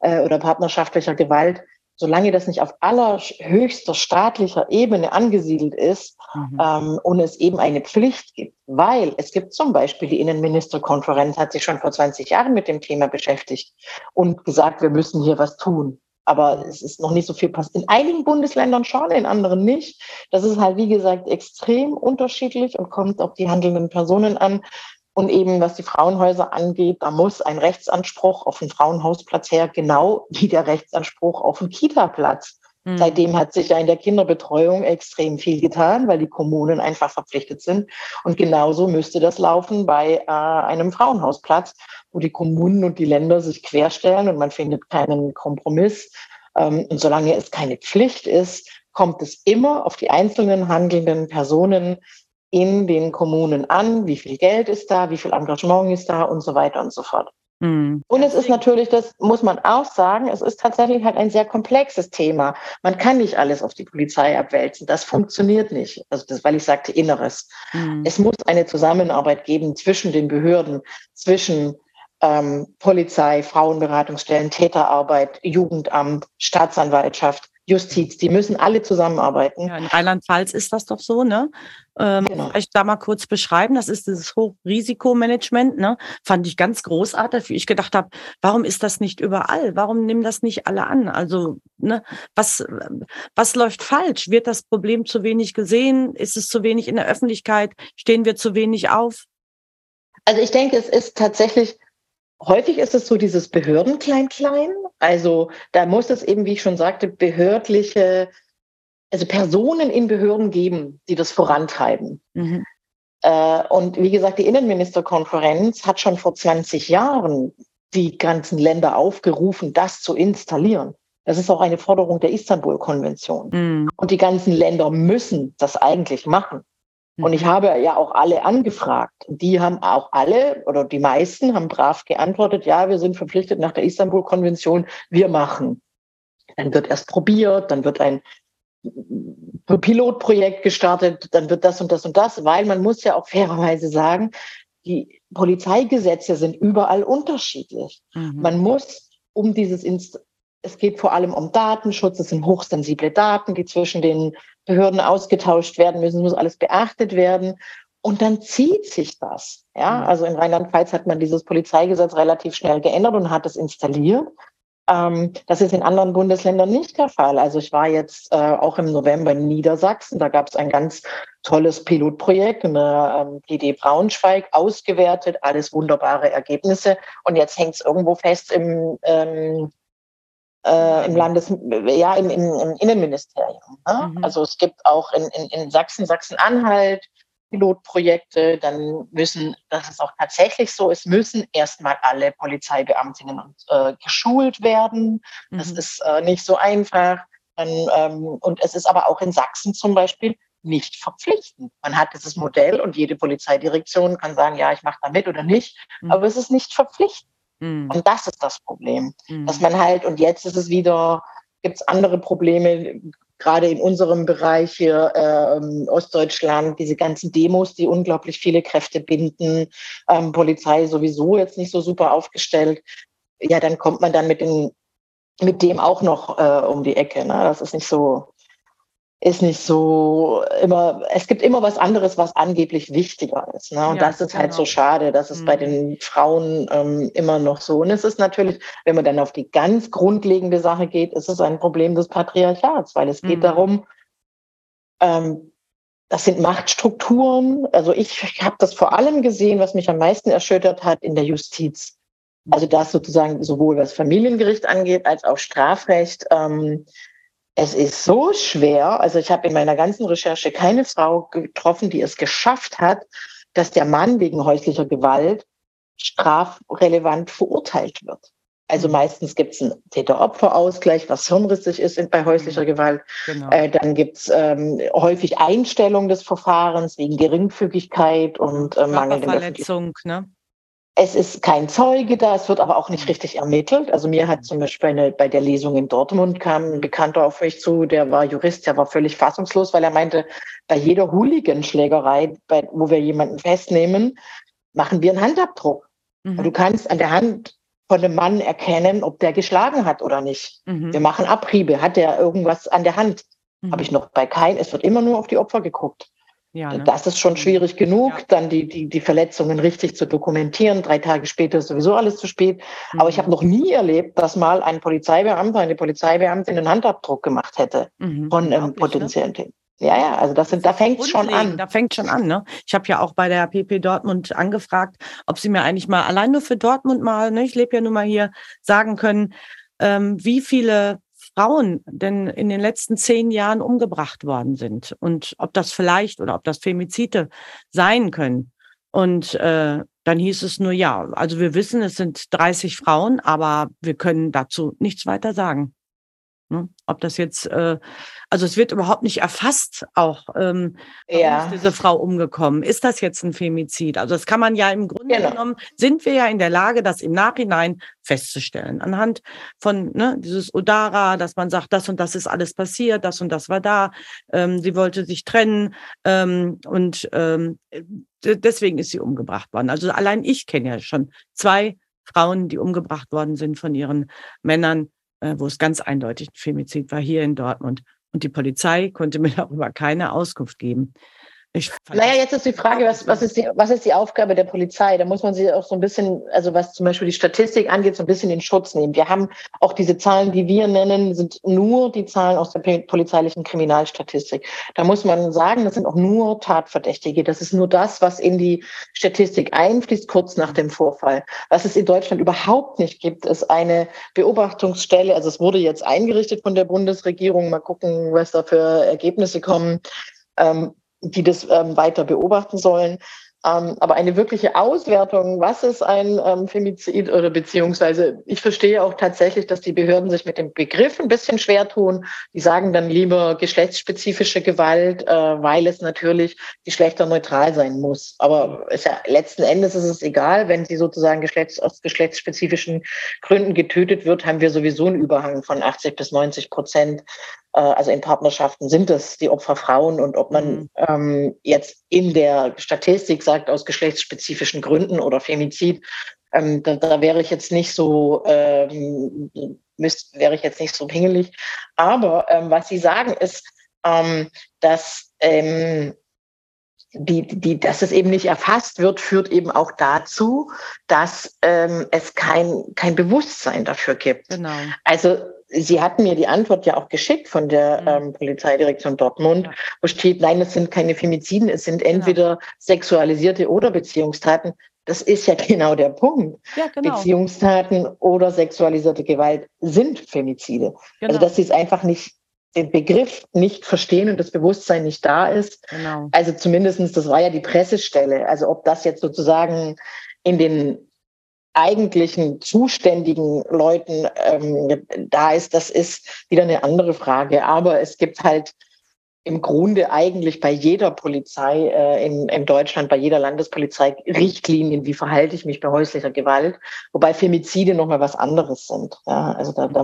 äh, oder partnerschaftlicher Gewalt, solange das nicht auf allerhöchster staatlicher Ebene angesiedelt ist mhm. ähm, und es eben eine Pflicht gibt, weil es gibt zum Beispiel die Innenministerkonferenz, hat sich schon vor 20 Jahren mit dem Thema beschäftigt und gesagt, wir müssen hier was tun. Aber es ist noch nicht so viel passiert. In einigen Bundesländern schon, in anderen nicht. Das ist halt, wie gesagt, extrem unterschiedlich und kommt auf die handelnden Personen an. Und eben, was die Frauenhäuser angeht, da muss ein Rechtsanspruch auf einen Frauenhausplatz her, genau wie der Rechtsanspruch auf einen Kita-Platz. Mhm. Seitdem hat sich ja in der Kinderbetreuung extrem viel getan, weil die Kommunen einfach verpflichtet sind. Und genauso müsste das laufen bei äh, einem Frauenhausplatz, wo die Kommunen und die Länder sich querstellen und man findet keinen Kompromiss. Ähm, und solange es keine Pflicht ist, kommt es immer auf die einzelnen handelnden Personen in den Kommunen an, wie viel Geld ist da, wie viel Engagement ist da und so weiter und so fort. Mhm. Und es ist natürlich, das muss man auch sagen, es ist tatsächlich halt ein sehr komplexes Thema. Man kann nicht alles auf die Polizei abwälzen. Das funktioniert nicht. Also das, weil ich sagte Inneres. Mhm. Es muss eine Zusammenarbeit geben zwischen den Behörden, zwischen ähm, Polizei, Frauenberatungsstellen, Täterarbeit, Jugendamt, Staatsanwaltschaft, Justiz, die müssen alle zusammenarbeiten. Ja, in Rheinland-Pfalz ist das doch so, ne? Ähm, genau. Vielleicht da mal kurz beschreiben, das ist dieses Hochrisikomanagement, ne? Fand ich ganz großartig, wie ich gedacht habe, warum ist das nicht überall? Warum nehmen das nicht alle an? Also, ne, was, was läuft falsch? Wird das Problem zu wenig gesehen? Ist es zu wenig in der Öffentlichkeit? Stehen wir zu wenig auf? Also ich denke, es ist tatsächlich Häufig ist es so dieses Behörden-Klein-Klein. Also da muss es eben, wie ich schon sagte, behördliche, also Personen in Behörden geben, die das vorantreiben. Mhm. Äh, und wie gesagt, die Innenministerkonferenz hat schon vor 20 Jahren die ganzen Länder aufgerufen, das zu installieren. Das ist auch eine Forderung der Istanbul-Konvention. Mhm. Und die ganzen Länder müssen das eigentlich machen. Und ich mhm. habe ja auch alle angefragt. Die haben auch alle oder die meisten haben brav geantwortet, ja, wir sind verpflichtet nach der Istanbul-Konvention, wir machen. Dann wird erst probiert, dann wird ein Pilotprojekt gestartet, dann wird das und das und das, weil man muss ja auch fairerweise sagen, die Polizeigesetze sind überall unterschiedlich. Mhm. Man muss um dieses es geht vor allem um Datenschutz, es sind hochsensible Daten, die zwischen den Behörden ausgetauscht werden müssen, muss alles beachtet werden. Und dann zieht sich das. Ja, also in Rheinland-Pfalz hat man dieses Polizeigesetz relativ schnell geändert und hat es installiert. Ähm, das ist in anderen Bundesländern nicht der Fall. Also ich war jetzt äh, auch im November in Niedersachsen. Da gab es ein ganz tolles Pilotprojekt in der ähm, GD Braunschweig, ausgewertet, alles wunderbare Ergebnisse. Und jetzt hängt es irgendwo fest im ähm, äh, im Landes, ja, im, im, im Innenministerium. Ne? Mhm. Also es gibt auch in, in, in Sachsen, Sachsen-Anhalt Pilotprojekte, dann müssen, das ist auch tatsächlich so, es müssen erstmal alle Polizeibeamtinnen und, äh, geschult werden. Mhm. Das ist äh, nicht so einfach. Dann, ähm, und es ist aber auch in Sachsen zum Beispiel nicht verpflichtend. Man hat dieses Modell und jede Polizeidirektion kann sagen, ja, ich mache da mit oder nicht, mhm. aber es ist nicht verpflichtend. Mhm. Und das ist das Problem. Mhm. Dass man halt, und jetzt ist es wieder, gibt es andere Probleme, gerade in unserem Bereich hier äh, Ostdeutschland, diese ganzen Demos, die unglaublich viele Kräfte binden, ähm, Polizei sowieso jetzt nicht so super aufgestellt. Ja, dann kommt man dann mit, den, mit dem auch noch äh, um die Ecke. Ne? Das ist nicht so, ist nicht so immer, es gibt immer was anderes, was angeblich wichtiger ist. Ne? Und ja, das ist genau. halt so schade, dass es mhm. bei den Frauen ähm, immer noch so. Und es ist natürlich, wenn man dann auf die ganz grundlegende Sache geht, ist es ein Problem des Patriarchats, weil es geht mhm. darum, ähm, das sind Machtstrukturen. Also ich habe das vor allem gesehen, was mich am meisten erschüttert hat in der Justiz. Also das sozusagen sowohl was Familiengericht angeht als auch Strafrecht. Ähm, es ist so schwer. Also ich habe in meiner ganzen Recherche keine Frau getroffen, die es geschafft hat, dass der Mann wegen häuslicher Gewalt strafrelevant verurteilt wird. Also mhm. meistens gibt es einen Täter-Opfer-Ausgleich, was hirnrissig ist bei häuslicher mhm. Gewalt. Genau. Äh, dann gibt es ähm, häufig Einstellung des Verfahrens wegen Geringfügigkeit und äh, mangelnder Verletzung, ne? Es ist kein Zeuge da, es wird aber auch nicht richtig ermittelt. Also mir hat zum Beispiel eine, bei der Lesung in Dortmund kam ein Bekannter auf mich zu, der war Jurist, der war völlig fassungslos, weil er meinte, bei jeder Hooligan-Schlägerei, wo wir jemanden festnehmen, machen wir einen Handabdruck. Mhm. Du kannst an der Hand von einem Mann erkennen, ob der geschlagen hat oder nicht. Mhm. Wir machen Abriebe, hat der irgendwas an der Hand? Mhm. Habe ich noch bei keinem. Es wird immer nur auf die Opfer geguckt. Ja, ne? Das ist schon schwierig genug, ja. dann die, die, die Verletzungen richtig zu dokumentieren. Drei Tage später ist sowieso alles zu spät. Mhm. Aber ich habe noch nie erlebt, dass mal ein Polizeibeamter, eine Polizeibeamtin einen Handabdruck gemacht hätte mhm. von ähm, potenziellen ne? Ja, ja, also das sind, da fängt es schon an. Da fängt schon an, ne? Ich habe ja auch bei der PP Dortmund angefragt, ob sie mir eigentlich mal allein nur für Dortmund mal, ne, ich lebe ja nun mal hier, sagen können, ähm, wie viele Frauen denn in den letzten zehn Jahren umgebracht worden sind und ob das vielleicht oder ob das Femizide sein können. Und äh, dann hieß es nur ja. Also wir wissen, es sind 30 Frauen, aber wir können dazu nichts weiter sagen. Ne? Ob das jetzt, äh, also es wird überhaupt nicht erfasst, auch ähm, ja. ist diese Frau umgekommen. Ist das jetzt ein Femizid? Also das kann man ja im Grunde genau. genommen, sind wir ja in der Lage, das im Nachhinein festzustellen. Anhand von ne, dieses Odara, dass man sagt, das und das ist alles passiert, das und das war da, ähm, sie wollte sich trennen ähm, und ähm, deswegen ist sie umgebracht worden. Also allein ich kenne ja schon zwei Frauen, die umgebracht worden sind von ihren Männern wo es ganz eindeutig ein Femizid war, hier in Dortmund. Und die Polizei konnte mir darüber keine Auskunft geben. Naja, jetzt ist die Frage, was, was, ist die, was ist die Aufgabe der Polizei? Da muss man sie auch so ein bisschen, also was zum Beispiel die Statistik angeht, so ein bisschen in Schutz nehmen. Wir haben auch diese Zahlen, die wir nennen, sind nur die Zahlen aus der polizeilichen Kriminalstatistik. Da muss man sagen, das sind auch nur Tatverdächtige. Das ist nur das, was in die Statistik einfließt, kurz nach dem Vorfall. Was es in Deutschland überhaupt nicht gibt, ist eine Beobachtungsstelle. Also es wurde jetzt eingerichtet von der Bundesregierung. Mal gucken, was da für Ergebnisse kommen. Ähm, die das ähm, weiter beobachten sollen. Ähm, aber eine wirkliche Auswertung, was ist ein ähm, Femizid oder beziehungsweise ich verstehe auch tatsächlich, dass die Behörden sich mit dem Begriff ein bisschen schwer tun. Die sagen dann lieber geschlechtsspezifische Gewalt, äh, weil es natürlich geschlechterneutral sein muss. Aber es ja, letzten Endes ist es egal, wenn sie sozusagen geschlechts, aus geschlechtsspezifischen Gründen getötet wird, haben wir sowieso einen Überhang von 80 bis 90 Prozent also in Partnerschaften sind es die Opfer Frauen und ob man mhm. ähm, jetzt in der Statistik sagt, aus geschlechtsspezifischen Gründen oder Femizid, ähm, da, da wäre ich jetzt nicht so, ähm, müsst, wäre ich jetzt nicht so pingelig. Aber ähm, was Sie sagen ist, ähm, dass ähm, die, die, dass es eben nicht erfasst wird, führt eben auch dazu, dass ähm, es kein, kein Bewusstsein dafür gibt. Genau. Also Sie hatten mir die Antwort ja auch geschickt von der mhm. ähm, Polizeidirektion Dortmund, ja. wo steht, nein, es sind keine Femiziden, es sind genau. entweder genau. sexualisierte oder Beziehungstaten. Das ist ja genau der Punkt. Ja, genau. Beziehungstaten oder sexualisierte Gewalt sind Femizide. Also, genau. Also dass sie es einfach nicht den Begriff nicht verstehen und das Bewusstsein nicht da ist. Genau. Also zumindestens, das war ja die Pressestelle. Also ob das jetzt sozusagen in den eigentlichen zuständigen Leuten ähm, da ist, das ist wieder eine andere Frage. Aber es gibt halt im Grunde eigentlich bei jeder Polizei äh, in, in Deutschland, bei jeder Landespolizei Richtlinien, wie verhalte ich mich bei häuslicher Gewalt, wobei Femizide nochmal was anderes sind. Ja, also da, da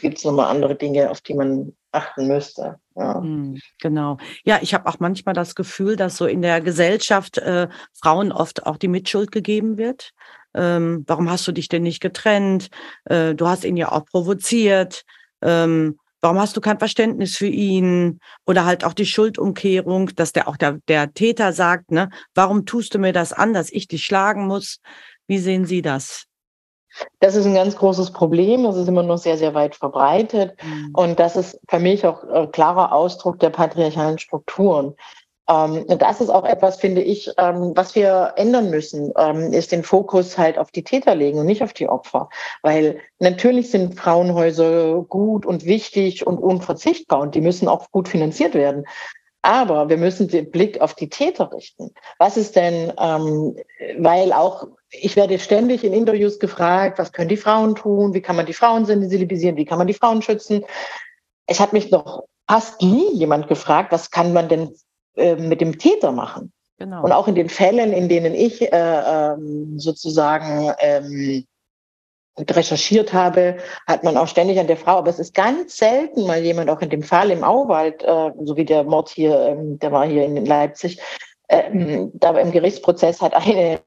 gibt es nochmal andere Dinge, auf die man achten müsste. Ja. Hm, genau. Ja, ich habe auch manchmal das Gefühl, dass so in der Gesellschaft äh, Frauen oft auch die Mitschuld gegeben wird. Ähm, warum hast du dich denn nicht getrennt? Äh, du hast ihn ja auch provoziert. Ähm, Warum hast du kein Verständnis für ihn? Oder halt auch die Schuldumkehrung, dass der auch der, der Täter sagt, ne, warum tust du mir das an, dass ich dich schlagen muss? Wie sehen Sie das? Das ist ein ganz großes Problem. Das ist immer noch sehr, sehr weit verbreitet. Mhm. Und das ist für mich auch ein klarer Ausdruck der patriarchalen Strukturen. Ähm, das ist auch etwas, finde ich, ähm, was wir ändern müssen, ähm, ist den Fokus halt auf die Täter legen und nicht auf die Opfer. Weil natürlich sind Frauenhäuser gut und wichtig und unverzichtbar und die müssen auch gut finanziert werden. Aber wir müssen den Blick auf die Täter richten. Was ist denn, ähm, weil auch, ich werde ständig in Interviews gefragt, was können die Frauen tun, wie kann man die Frauen sensibilisieren, wie kann man die Frauen schützen. Ich habe mich noch fast nie jemand gefragt, was kann man denn äh, mit dem Täter machen. Genau. Und auch in den Fällen, in denen ich äh, ähm, sozusagen ähm, recherchiert habe, hat man auch ständig an der Frau, aber es ist ganz selten mal jemand, auch in dem Fall im Auwald, äh, so wie der Mord hier, ähm, der war hier in Leipzig, ähm, da im Gerichtsprozess hat eine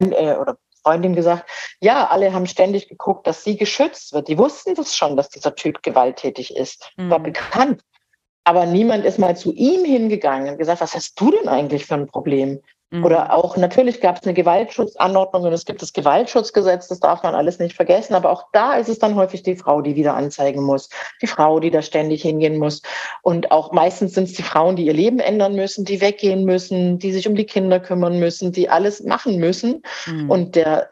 äh, oder Freundin gesagt, ja, alle haben ständig geguckt, dass sie geschützt wird. Die wussten das schon, dass dieser Typ gewalttätig ist. Mhm. War bekannt. Aber niemand ist mal zu ihm hingegangen und gesagt, was hast du denn eigentlich für ein Problem? Mhm. Oder auch, natürlich gab es eine Gewaltschutzanordnung und es gibt das Gewaltschutzgesetz, das darf man alles nicht vergessen. Aber auch da ist es dann häufig die Frau, die wieder anzeigen muss. Die Frau, die da ständig hingehen muss. Und auch meistens sind es die Frauen, die ihr Leben ändern müssen, die weggehen müssen, die sich um die Kinder kümmern müssen, die alles machen müssen. Mhm. Und der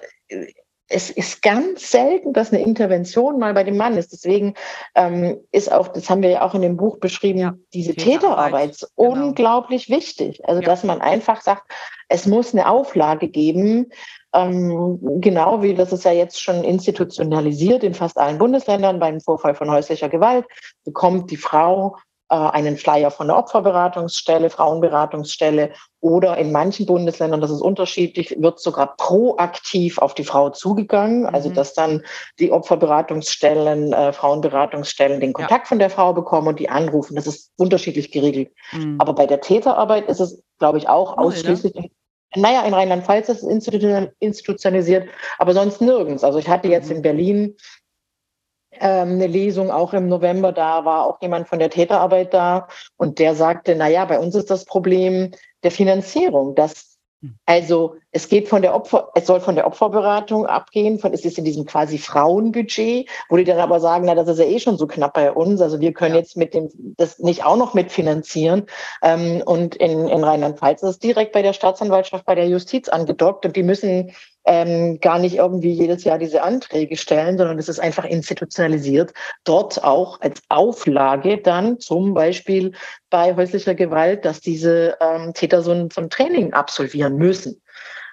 es ist ganz selten, dass eine Intervention mal bei dem Mann ist. Deswegen ähm, ist auch, das haben wir ja auch in dem Buch beschrieben, ja, diese Täterarbeit, Täterarbeit genau. unglaublich wichtig. Also, ja. dass man einfach sagt, es muss eine Auflage geben, ähm, genau wie das ist ja jetzt schon institutionalisiert in fast allen Bundesländern beim Vorfall von häuslicher Gewalt, bekommt die Frau einen Flyer von der Opferberatungsstelle, Frauenberatungsstelle oder in manchen Bundesländern, das ist unterschiedlich, wird sogar proaktiv auf die Frau zugegangen. Also mhm. dass dann die Opferberatungsstellen, äh, Frauenberatungsstellen den Kontakt ja. von der Frau bekommen und die anrufen. Das ist unterschiedlich geregelt. Mhm. Aber bei der Täterarbeit ist es, glaube ich, auch cool, ne? ausschließlich ne? Naja, in Rheinland-Pfalz ist es institutionalisiert, aber sonst nirgends. Also ich hatte jetzt mhm. in Berlin eine Lesung auch im November, da war auch jemand von der Täterarbeit da und der sagte, na ja, bei uns ist das Problem der Finanzierung, dass also es geht von der Opfer, es soll von der Opferberatung abgehen, von es ist in diesem quasi Frauenbudget, wo die dann aber sagen, na, das ist ja eh schon so knapp bei uns, also wir können ja. jetzt mit dem das nicht auch noch mitfinanzieren. Ähm, und in, in Rheinland-Pfalz ist es direkt bei der Staatsanwaltschaft, bei der Justiz angedockt und die müssen ähm, gar nicht irgendwie jedes Jahr diese Anträge stellen, sondern es ist einfach institutionalisiert. Dort auch als Auflage dann zum Beispiel bei häuslicher Gewalt, dass diese ähm, Täter so ein, so ein Training absolvieren müssen.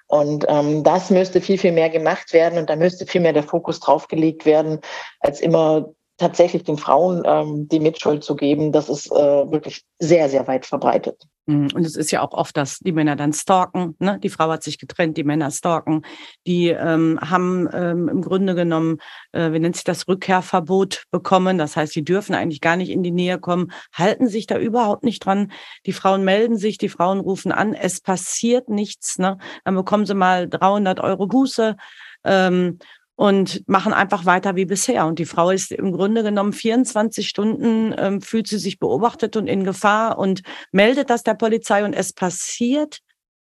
Und ähm, das müsste viel, viel mehr gemacht werden und da müsste viel mehr der Fokus draufgelegt werden, als immer tatsächlich den Frauen ähm, die Mitschuld zu geben. Das ist äh, wirklich sehr, sehr weit verbreitet. Mhm. Und es ist ja auch oft, dass die Männer dann stalken. Ne? Die Frau hat sich getrennt, die Männer stalken. Die ähm, haben ähm, im Grunde genommen, äh, wie nennt sich das, Rückkehrverbot bekommen. Das heißt, sie dürfen eigentlich gar nicht in die Nähe kommen, halten sich da überhaupt nicht dran. Die Frauen melden sich, die Frauen rufen an, es passiert nichts. Ne? Dann bekommen sie mal 300 Euro Buße. Ähm, und machen einfach weiter wie bisher. Und die Frau ist im Grunde genommen 24 Stunden, ähm, fühlt sie sich beobachtet und in Gefahr und meldet das der Polizei und es passiert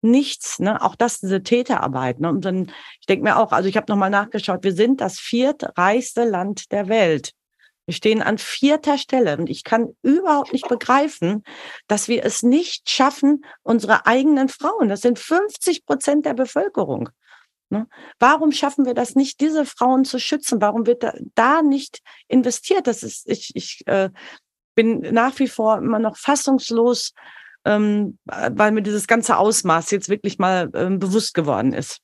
nichts. Ne? Auch das, diese Täterarbeit. Ne? Und dann, ich denke mir auch, also ich habe nochmal nachgeschaut, wir sind das viertreichste Land der Welt. Wir stehen an vierter Stelle und ich kann überhaupt nicht begreifen, dass wir es nicht schaffen, unsere eigenen Frauen, das sind 50 Prozent der Bevölkerung, Ne? Warum schaffen wir das nicht, diese Frauen zu schützen? Warum wird da, da nicht investiert? Das ist, ich, ich äh, bin nach wie vor immer noch fassungslos, ähm, weil mir dieses ganze Ausmaß jetzt wirklich mal ähm, bewusst geworden ist.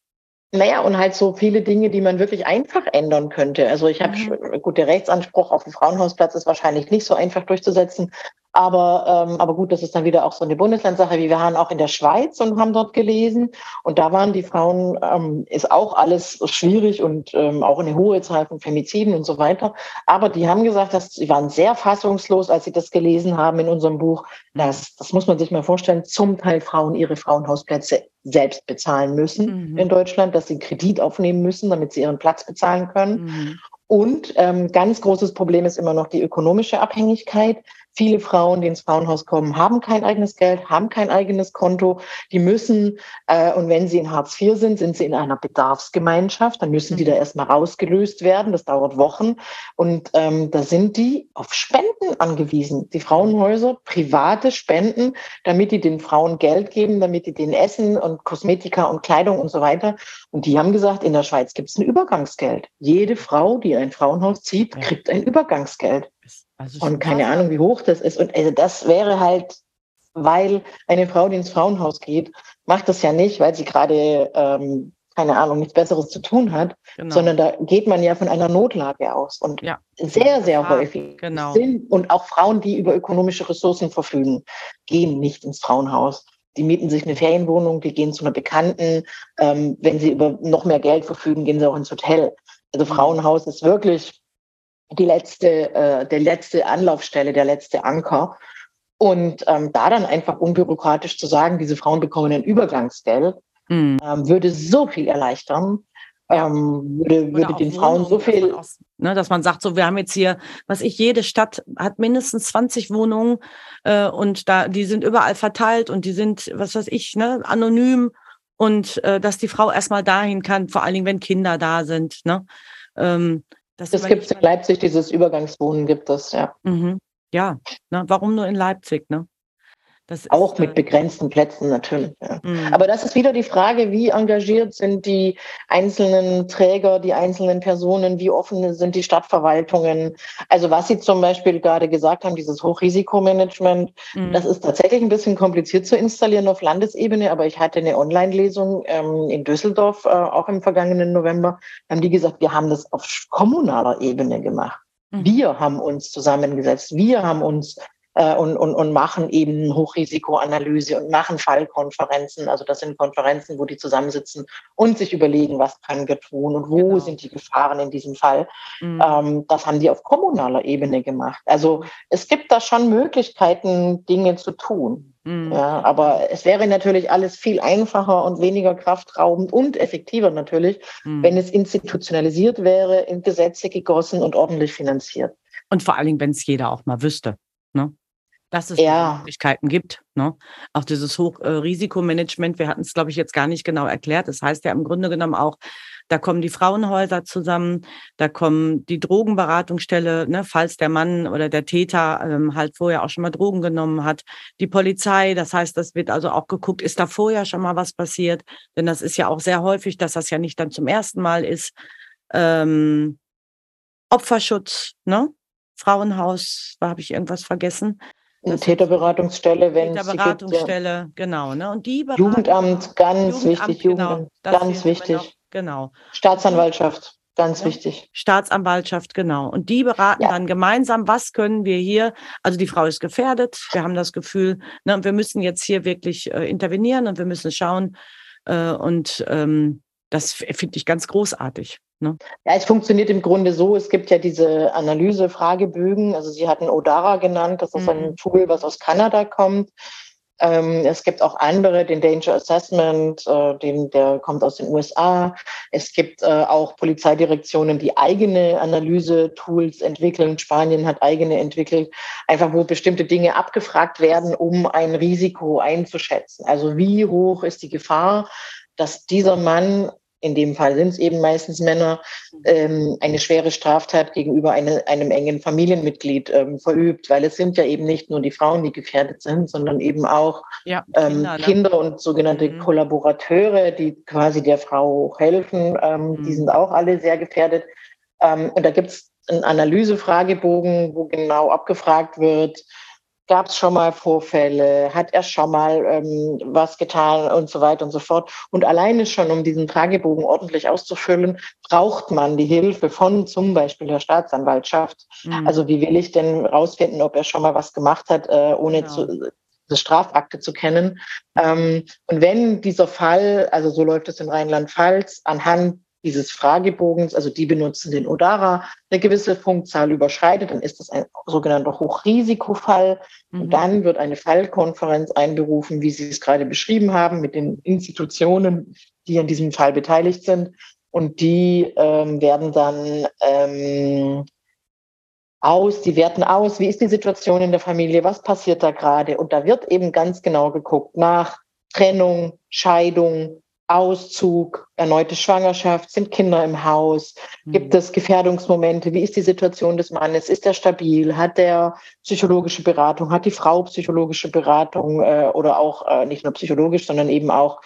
Naja, und halt so viele Dinge, die man wirklich einfach ändern könnte. Also ich habe, mhm. gut, der Rechtsanspruch auf den Frauenhausplatz ist wahrscheinlich nicht so einfach durchzusetzen, aber, ähm, aber gut, das ist dann wieder auch so eine Bundeslandsache, wie wir waren auch in der Schweiz und haben dort gelesen. Und da waren die Frauen, ähm, ist auch alles schwierig und ähm, auch eine hohe Zahl von Femiziden und so weiter. Aber die haben gesagt, dass sie waren sehr fassungslos, als sie das gelesen haben in unserem Buch. Dass, das muss man sich mal vorstellen, zum Teil Frauen ihre Frauenhausplätze selbst bezahlen müssen mhm. in Deutschland, dass sie Kredit aufnehmen müssen, damit sie ihren Platz bezahlen können. Mhm. Und ähm, ganz großes Problem ist immer noch die ökonomische Abhängigkeit. Viele Frauen, die ins Frauenhaus kommen, haben kein eigenes Geld, haben kein eigenes Konto. Die müssen, äh, und wenn sie in Hartz IV sind, sind sie in einer Bedarfsgemeinschaft. Dann müssen die da mhm. erstmal rausgelöst werden. Das dauert Wochen. Und ähm, da sind die auf Spenden angewiesen. Die Frauenhäuser, private Spenden, damit die den Frauen Geld geben, damit die denen Essen und Kosmetika und Kleidung und so weiter. Und die haben gesagt, in der Schweiz gibt es ein Übergangsgeld. Jede Frau, die ein Frauenhaus zieht, kriegt ein Übergangsgeld. Also und keine Ahnung, wie hoch das ist. Und also das wäre halt, weil eine Frau, die ins Frauenhaus geht, macht das ja nicht, weil sie gerade, ähm, keine Ahnung, nichts Besseres zu tun hat, genau. sondern da geht man ja von einer Notlage aus. Und ja. sehr, sehr ja, häufig genau. sind und auch Frauen, die über ökonomische Ressourcen verfügen, gehen nicht ins Frauenhaus. Die mieten sich eine Ferienwohnung, die gehen zu einer Bekannten. Ähm, wenn sie über noch mehr Geld verfügen, gehen sie auch ins Hotel. Also mhm. Frauenhaus ist wirklich die letzte, äh, der letzte Anlaufstelle, der letzte Anker. Und ähm, da dann einfach unbürokratisch zu sagen, diese Frauen bekommen ein Übergangsgeld, mhm. ähm, würde so viel erleichtern. Ähm, würde, würde den Frauen so viel. Aus, ne, dass man sagt, so, wir haben jetzt hier, was ich, jede Stadt hat mindestens 20 Wohnungen äh, und da, die sind überall verteilt und die sind, was weiß ich, ne, anonym und äh, dass die Frau erstmal dahin kann, vor allen Dingen, wenn Kinder da sind. Ne? Ähm, das, das gibt es in Leipzig, dieses Übergangswohnen gibt es, ja. Mhm. Ja, ne? warum nur in Leipzig, ne? Das auch mit begrenzten Plätzen natürlich. Ja. Mhm. Aber das ist wieder die Frage, wie engagiert sind die einzelnen Träger, die einzelnen Personen, wie offen sind die Stadtverwaltungen. Also was Sie zum Beispiel gerade gesagt haben, dieses Hochrisikomanagement, mhm. das ist tatsächlich ein bisschen kompliziert zu installieren auf Landesebene, aber ich hatte eine Online-Lesung ähm, in Düsseldorf, äh, auch im vergangenen November, haben die gesagt, wir haben das auf kommunaler Ebene gemacht. Mhm. Wir haben uns zusammengesetzt, wir haben uns äh, und, und, und machen eben Hochrisikoanalyse und machen Fallkonferenzen. Also das sind Konferenzen, wo die zusammensitzen und sich überlegen, was können wir tun und wo genau. sind die Gefahren in diesem Fall. Mhm. Ähm, das haben die auf kommunaler Ebene gemacht. Also es gibt da schon Möglichkeiten, Dinge zu tun. Mhm. Ja, aber es wäre natürlich alles viel einfacher und weniger kraftraubend und effektiver natürlich, mhm. wenn es institutionalisiert wäre, in Gesetze gegossen und ordentlich finanziert. Und vor allen Dingen, wenn es jeder auch mal wüsste. Ne? Dass es ja. Möglichkeiten gibt. Ne? Auch dieses Hochrisikomanagement, wir hatten es, glaube ich, jetzt gar nicht genau erklärt. Das heißt ja im Grunde genommen auch, da kommen die Frauenhäuser zusammen, da kommen die Drogenberatungsstelle, ne, falls der Mann oder der Täter ähm, halt vorher auch schon mal Drogen genommen hat, die Polizei, das heißt, das wird also auch geguckt, ist da vorher schon mal was passiert? Denn das ist ja auch sehr häufig, dass das ja nicht dann zum ersten Mal ist. Ähm, Opferschutz, ne? Frauenhaus, da habe ich irgendwas vergessen. Eine Täterberatungsstelle, wenn Täterberatungsstelle, gibt, ja. genau. Ne? Und die Jugendamt, ganz Jugendamt, wichtig, Jugendamt, genau, ganz wichtig. Noch, genau. Staatsanwaltschaft, ganz ja. wichtig. Staatsanwaltschaft, genau. Und die beraten ja. dann gemeinsam, was können wir hier, also die Frau ist gefährdet, wir haben das Gefühl, ne, wir müssen jetzt hier wirklich äh, intervenieren und wir müssen schauen. Äh, und ähm, das finde ich ganz großartig. Ne? Ja, es funktioniert im Grunde so, es gibt ja diese Analyse-Fragebögen, also Sie hatten Odara genannt, das ist mhm. ein Tool, was aus Kanada kommt. Ähm, es gibt auch andere, den Danger Assessment, äh, den, der kommt aus den USA. Es gibt äh, auch Polizeidirektionen, die eigene Analyse-Tools entwickeln. Spanien hat eigene entwickelt, einfach wo bestimmte Dinge abgefragt werden, um ein Risiko einzuschätzen. Also wie hoch ist die Gefahr, dass dieser Mann in dem Fall sind es eben meistens Männer, ähm, eine schwere Straftat gegenüber eine, einem engen Familienmitglied ähm, verübt, weil es sind ja eben nicht nur die Frauen, die gefährdet sind, sondern eben auch ja, ähm, Kinder, ne? Kinder, und sogenannte mhm. Kollaborateure, die quasi der Frau helfen, ähm, mhm. die sind auch alle sehr gefährdet. Ähm, und da gibt es einen Analysefragebogen, wo genau abgefragt wird, Gab es schon mal Vorfälle? Hat er schon mal ähm, was getan und so weiter und so fort? Und alleine schon, um diesen Fragebogen ordentlich auszufüllen, braucht man die Hilfe von zum Beispiel der Staatsanwaltschaft. Mhm. Also wie will ich denn rausfinden, ob er schon mal was gemacht hat, äh, ohne genau. zu, das Strafakte zu kennen. Ähm, und wenn dieser Fall, also so läuft es in Rheinland-Pfalz, anhand dieses Fragebogens, also die benutzen den Odara, eine gewisse Punktzahl überschreitet, dann ist das ein sogenannter Hochrisikofall. Mhm. Und dann wird eine Fallkonferenz einberufen, wie Sie es gerade beschrieben haben, mit den Institutionen, die an diesem Fall beteiligt sind. Und die ähm, werden dann ähm, aus, die werten aus, wie ist die Situation in der Familie, was passiert da gerade. Und da wird eben ganz genau geguckt nach Trennung, Scheidung, Auszug, erneute Schwangerschaft, sind Kinder im Haus, gibt mhm. es Gefährdungsmomente, wie ist die Situation des Mannes, ist er stabil, hat der psychologische Beratung, hat die Frau psychologische Beratung äh, oder auch äh, nicht nur psychologisch, sondern eben auch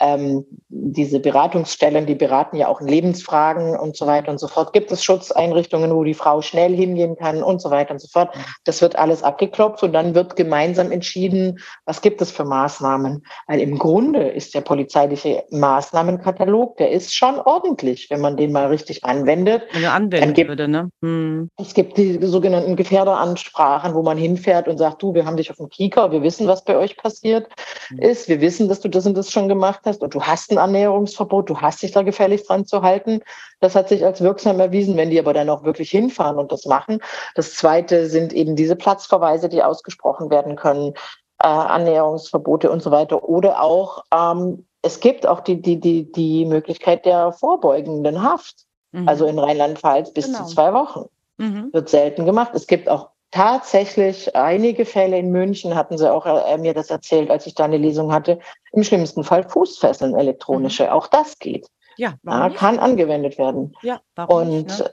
ähm, diese Beratungsstellen, die beraten ja auch in Lebensfragen und so weiter und so fort. Gibt es Schutzeinrichtungen, wo die Frau schnell hingehen kann und so weiter und so fort. Das wird alles abgeklopft und dann wird gemeinsam entschieden, was gibt es für Maßnahmen. Weil im Grunde ist der polizeiliche Maßnahmenkatalog, der ist schon ordentlich, wenn man den mal richtig anwendet. Wenn er anwenden gibt, würde, ne? Hm. Es gibt die sogenannten Gefährderansprachen, wo man hinfährt und sagt, du, wir haben dich auf dem Kieker, wir wissen, was bei euch passiert hm. ist, wir wissen, dass du das und das schon gemacht hast hast und du hast ein Annäherungsverbot, du hast dich da gefälligst dran zu halten. Das hat sich als wirksam erwiesen, wenn die aber dann auch wirklich hinfahren und das machen. Das zweite sind eben diese Platzverweise, die ausgesprochen werden können, äh, Annäherungsverbote und so weiter. Oder auch, ähm, es gibt auch die, die, die, die Möglichkeit der vorbeugenden Haft. Mhm. Also in Rheinland-Pfalz bis genau. zu zwei Wochen. Mhm. Wird selten gemacht. Es gibt auch tatsächlich einige Fälle in München, hatten sie auch äh, mir das erzählt, als ich da eine Lesung hatte, im schlimmsten Fall Fußfesseln elektronische. Mhm. Auch das geht. Ja, ja, kann angewendet werden. Ja, warum Und nicht, ne?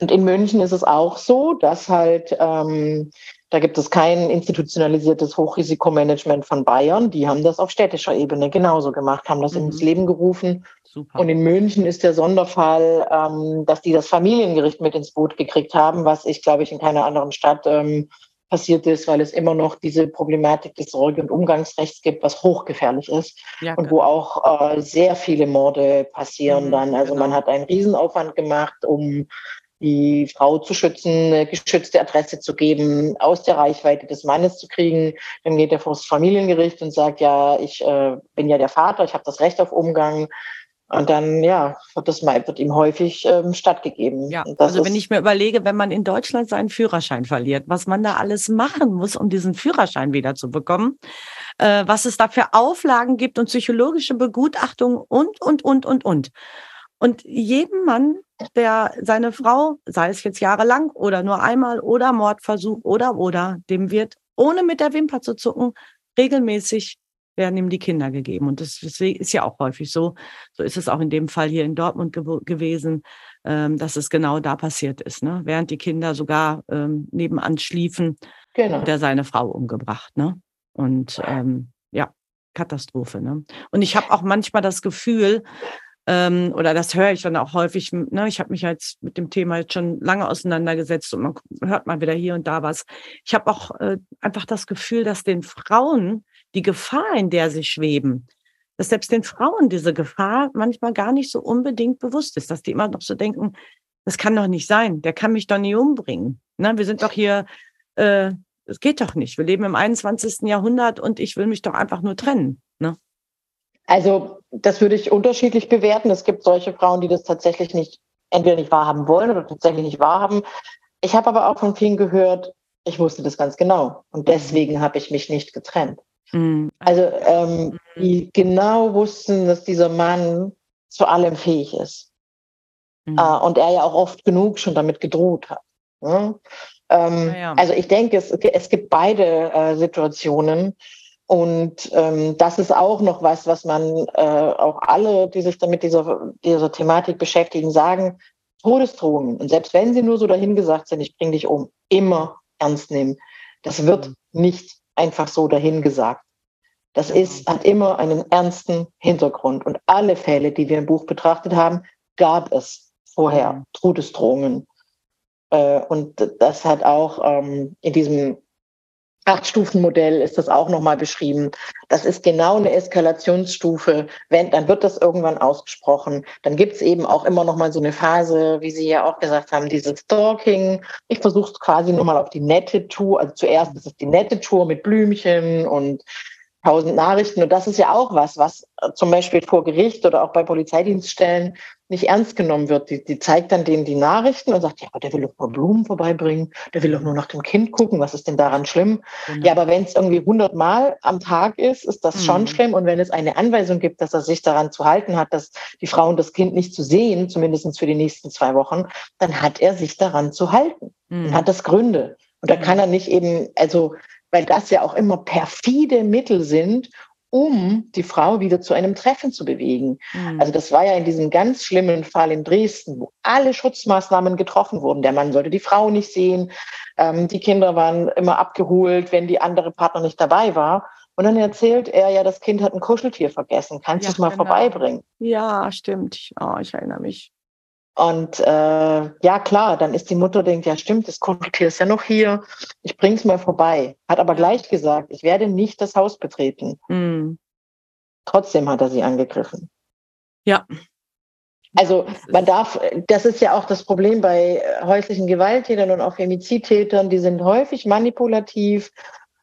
Und in München ist es auch so, dass halt, ähm, da gibt es kein institutionalisiertes Hochrisikomanagement von Bayern. Die haben das auf städtischer Ebene genauso gemacht, haben das mhm. ins Leben gerufen. Super. Und in München ist der Sonderfall, ähm, dass die das Familiengericht mit ins Boot gekriegt haben, was ich, glaube ich, in keiner anderen Stadt ähm, passiert ist, weil es immer noch diese Problematik des Sorge- und Umgangsrechts gibt, was hochgefährlich ist ja, und wo auch äh, sehr viele Morde passieren mhm, dann. Also genau. man hat einen Riesenaufwand gemacht, um die Frau zu schützen, eine geschützte Adresse zu geben, aus der Reichweite des Mannes zu kriegen. Dann geht er vor das Familiengericht und sagt, ja, ich äh, bin ja der Vater, ich habe das Recht auf Umgang. Und dann, ja, wird das mal, wird ihm häufig ähm, stattgegeben. Ja, also wenn ich mir überlege, wenn man in Deutschland seinen Führerschein verliert, was man da alles machen muss, um diesen Führerschein wieder zu bekommen, äh, was es da für Auflagen gibt und psychologische Begutachtungen und, und, und, und, und. Und jedem Mann, der seine Frau, sei es jetzt jahrelang oder nur einmal oder Mordversuch oder, oder, dem wird, ohne mit der Wimper zu zucken, regelmäßig werden ihm die Kinder gegeben. Und das ist ja auch häufig so. So ist es auch in dem Fall hier in Dortmund ge gewesen, ähm, dass es genau da passiert ist. Ne? Während die Kinder sogar ähm, nebenan schliefen, genau. hat er seine Frau umgebracht. Ne? Und ähm, ja, Katastrophe. Ne? Und ich habe auch manchmal das Gefühl, ähm, oder das höre ich dann auch häufig, ne? ich habe mich jetzt mit dem Thema jetzt schon lange auseinandergesetzt und man hört mal wieder hier und da was. Ich habe auch äh, einfach das Gefühl, dass den Frauen die Gefahr, in der sie schweben, dass selbst den Frauen diese Gefahr manchmal gar nicht so unbedingt bewusst ist, dass die immer noch so denken, das kann doch nicht sein, der kann mich doch nie umbringen. Ne? Wir sind doch hier, äh, es geht doch nicht. Wir leben im 21. Jahrhundert und ich will mich doch einfach nur trennen. Also das würde ich unterschiedlich bewerten. Es gibt solche Frauen, die das tatsächlich nicht, entweder nicht wahrhaben wollen oder tatsächlich nicht wahrhaben. Ich habe aber auch von vielen gehört, ich wusste das ganz genau und deswegen habe ich mich nicht getrennt. Mhm. Also ähm, mhm. die genau wussten, dass dieser Mann zu allem fähig ist. Mhm. Äh, und er ja auch oft genug schon damit gedroht hat. Ne? Ähm, ja, ja. Also ich denke, es, es gibt beide äh, Situationen. Und ähm, das ist auch noch was, was man äh, auch alle, die sich damit dieser, dieser Thematik beschäftigen, sagen, Todesdrohungen. Und selbst wenn sie nur so dahingesagt sind, ich bringe dich um, immer ernst nehmen. Das wird mhm. nicht einfach so dahingesagt. Das ist, hat immer einen ernsten Hintergrund. Und alle Fälle, die wir im Buch betrachtet haben, gab es vorher mhm. Todesdrohungen. Äh, und das hat auch ähm, in diesem Acht-Stufen-Modell ist das auch nochmal beschrieben. Das ist genau eine Eskalationsstufe. Wenn, dann wird das irgendwann ausgesprochen. Dann gibt es eben auch immer nochmal so eine Phase, wie Sie ja auch gesagt haben, dieses Stalking. Ich versuche es quasi nochmal auf die nette Tour. Also zuerst ist es die nette Tour mit Blümchen und tausend Nachrichten. Und das ist ja auch was, was zum Beispiel vor Gericht oder auch bei Polizeidienststellen nicht ernst genommen wird. Die, die zeigt dann denen die Nachrichten und sagt, ja, aber der will doch nur Blumen vorbeibringen, der will doch nur nach dem Kind gucken, was ist denn daran schlimm? Genau. Ja, aber wenn es irgendwie hundertmal am Tag ist, ist das mhm. schon schlimm. Und wenn es eine Anweisung gibt, dass er sich daran zu halten hat, dass die Frau und das Kind nicht zu sehen, zumindest für die nächsten zwei Wochen, dann hat er sich daran zu halten. Mhm. Dann hat das Gründe. Und da mhm. kann er nicht eben, also weil das ja auch immer perfide Mittel sind, um die Frau wieder zu einem Treffen zu bewegen. Mhm. Also das war ja in diesem ganz schlimmen Fall in Dresden, wo alle Schutzmaßnahmen getroffen wurden. Der Mann sollte die Frau nicht sehen, ähm, die Kinder waren immer abgeholt, wenn die andere Partner nicht dabei war. Und dann erzählt er ja, das Kind hat ein Kuscheltier vergessen. Kannst du es mal genau. vorbeibringen? Ja, stimmt. Oh, ich erinnere mich. Und äh, ja, klar, dann ist die Mutter denkt, ja stimmt, das Kuscheltier ist ja noch hier, ich bring's mal vorbei. Hat aber gleich gesagt, ich werde nicht das Haus betreten. Mhm. Trotzdem hat er sie angegriffen. Ja. Also man darf, das ist ja auch das Problem bei häuslichen Gewalttätern und auch Femizidtätern, die sind häufig manipulativ,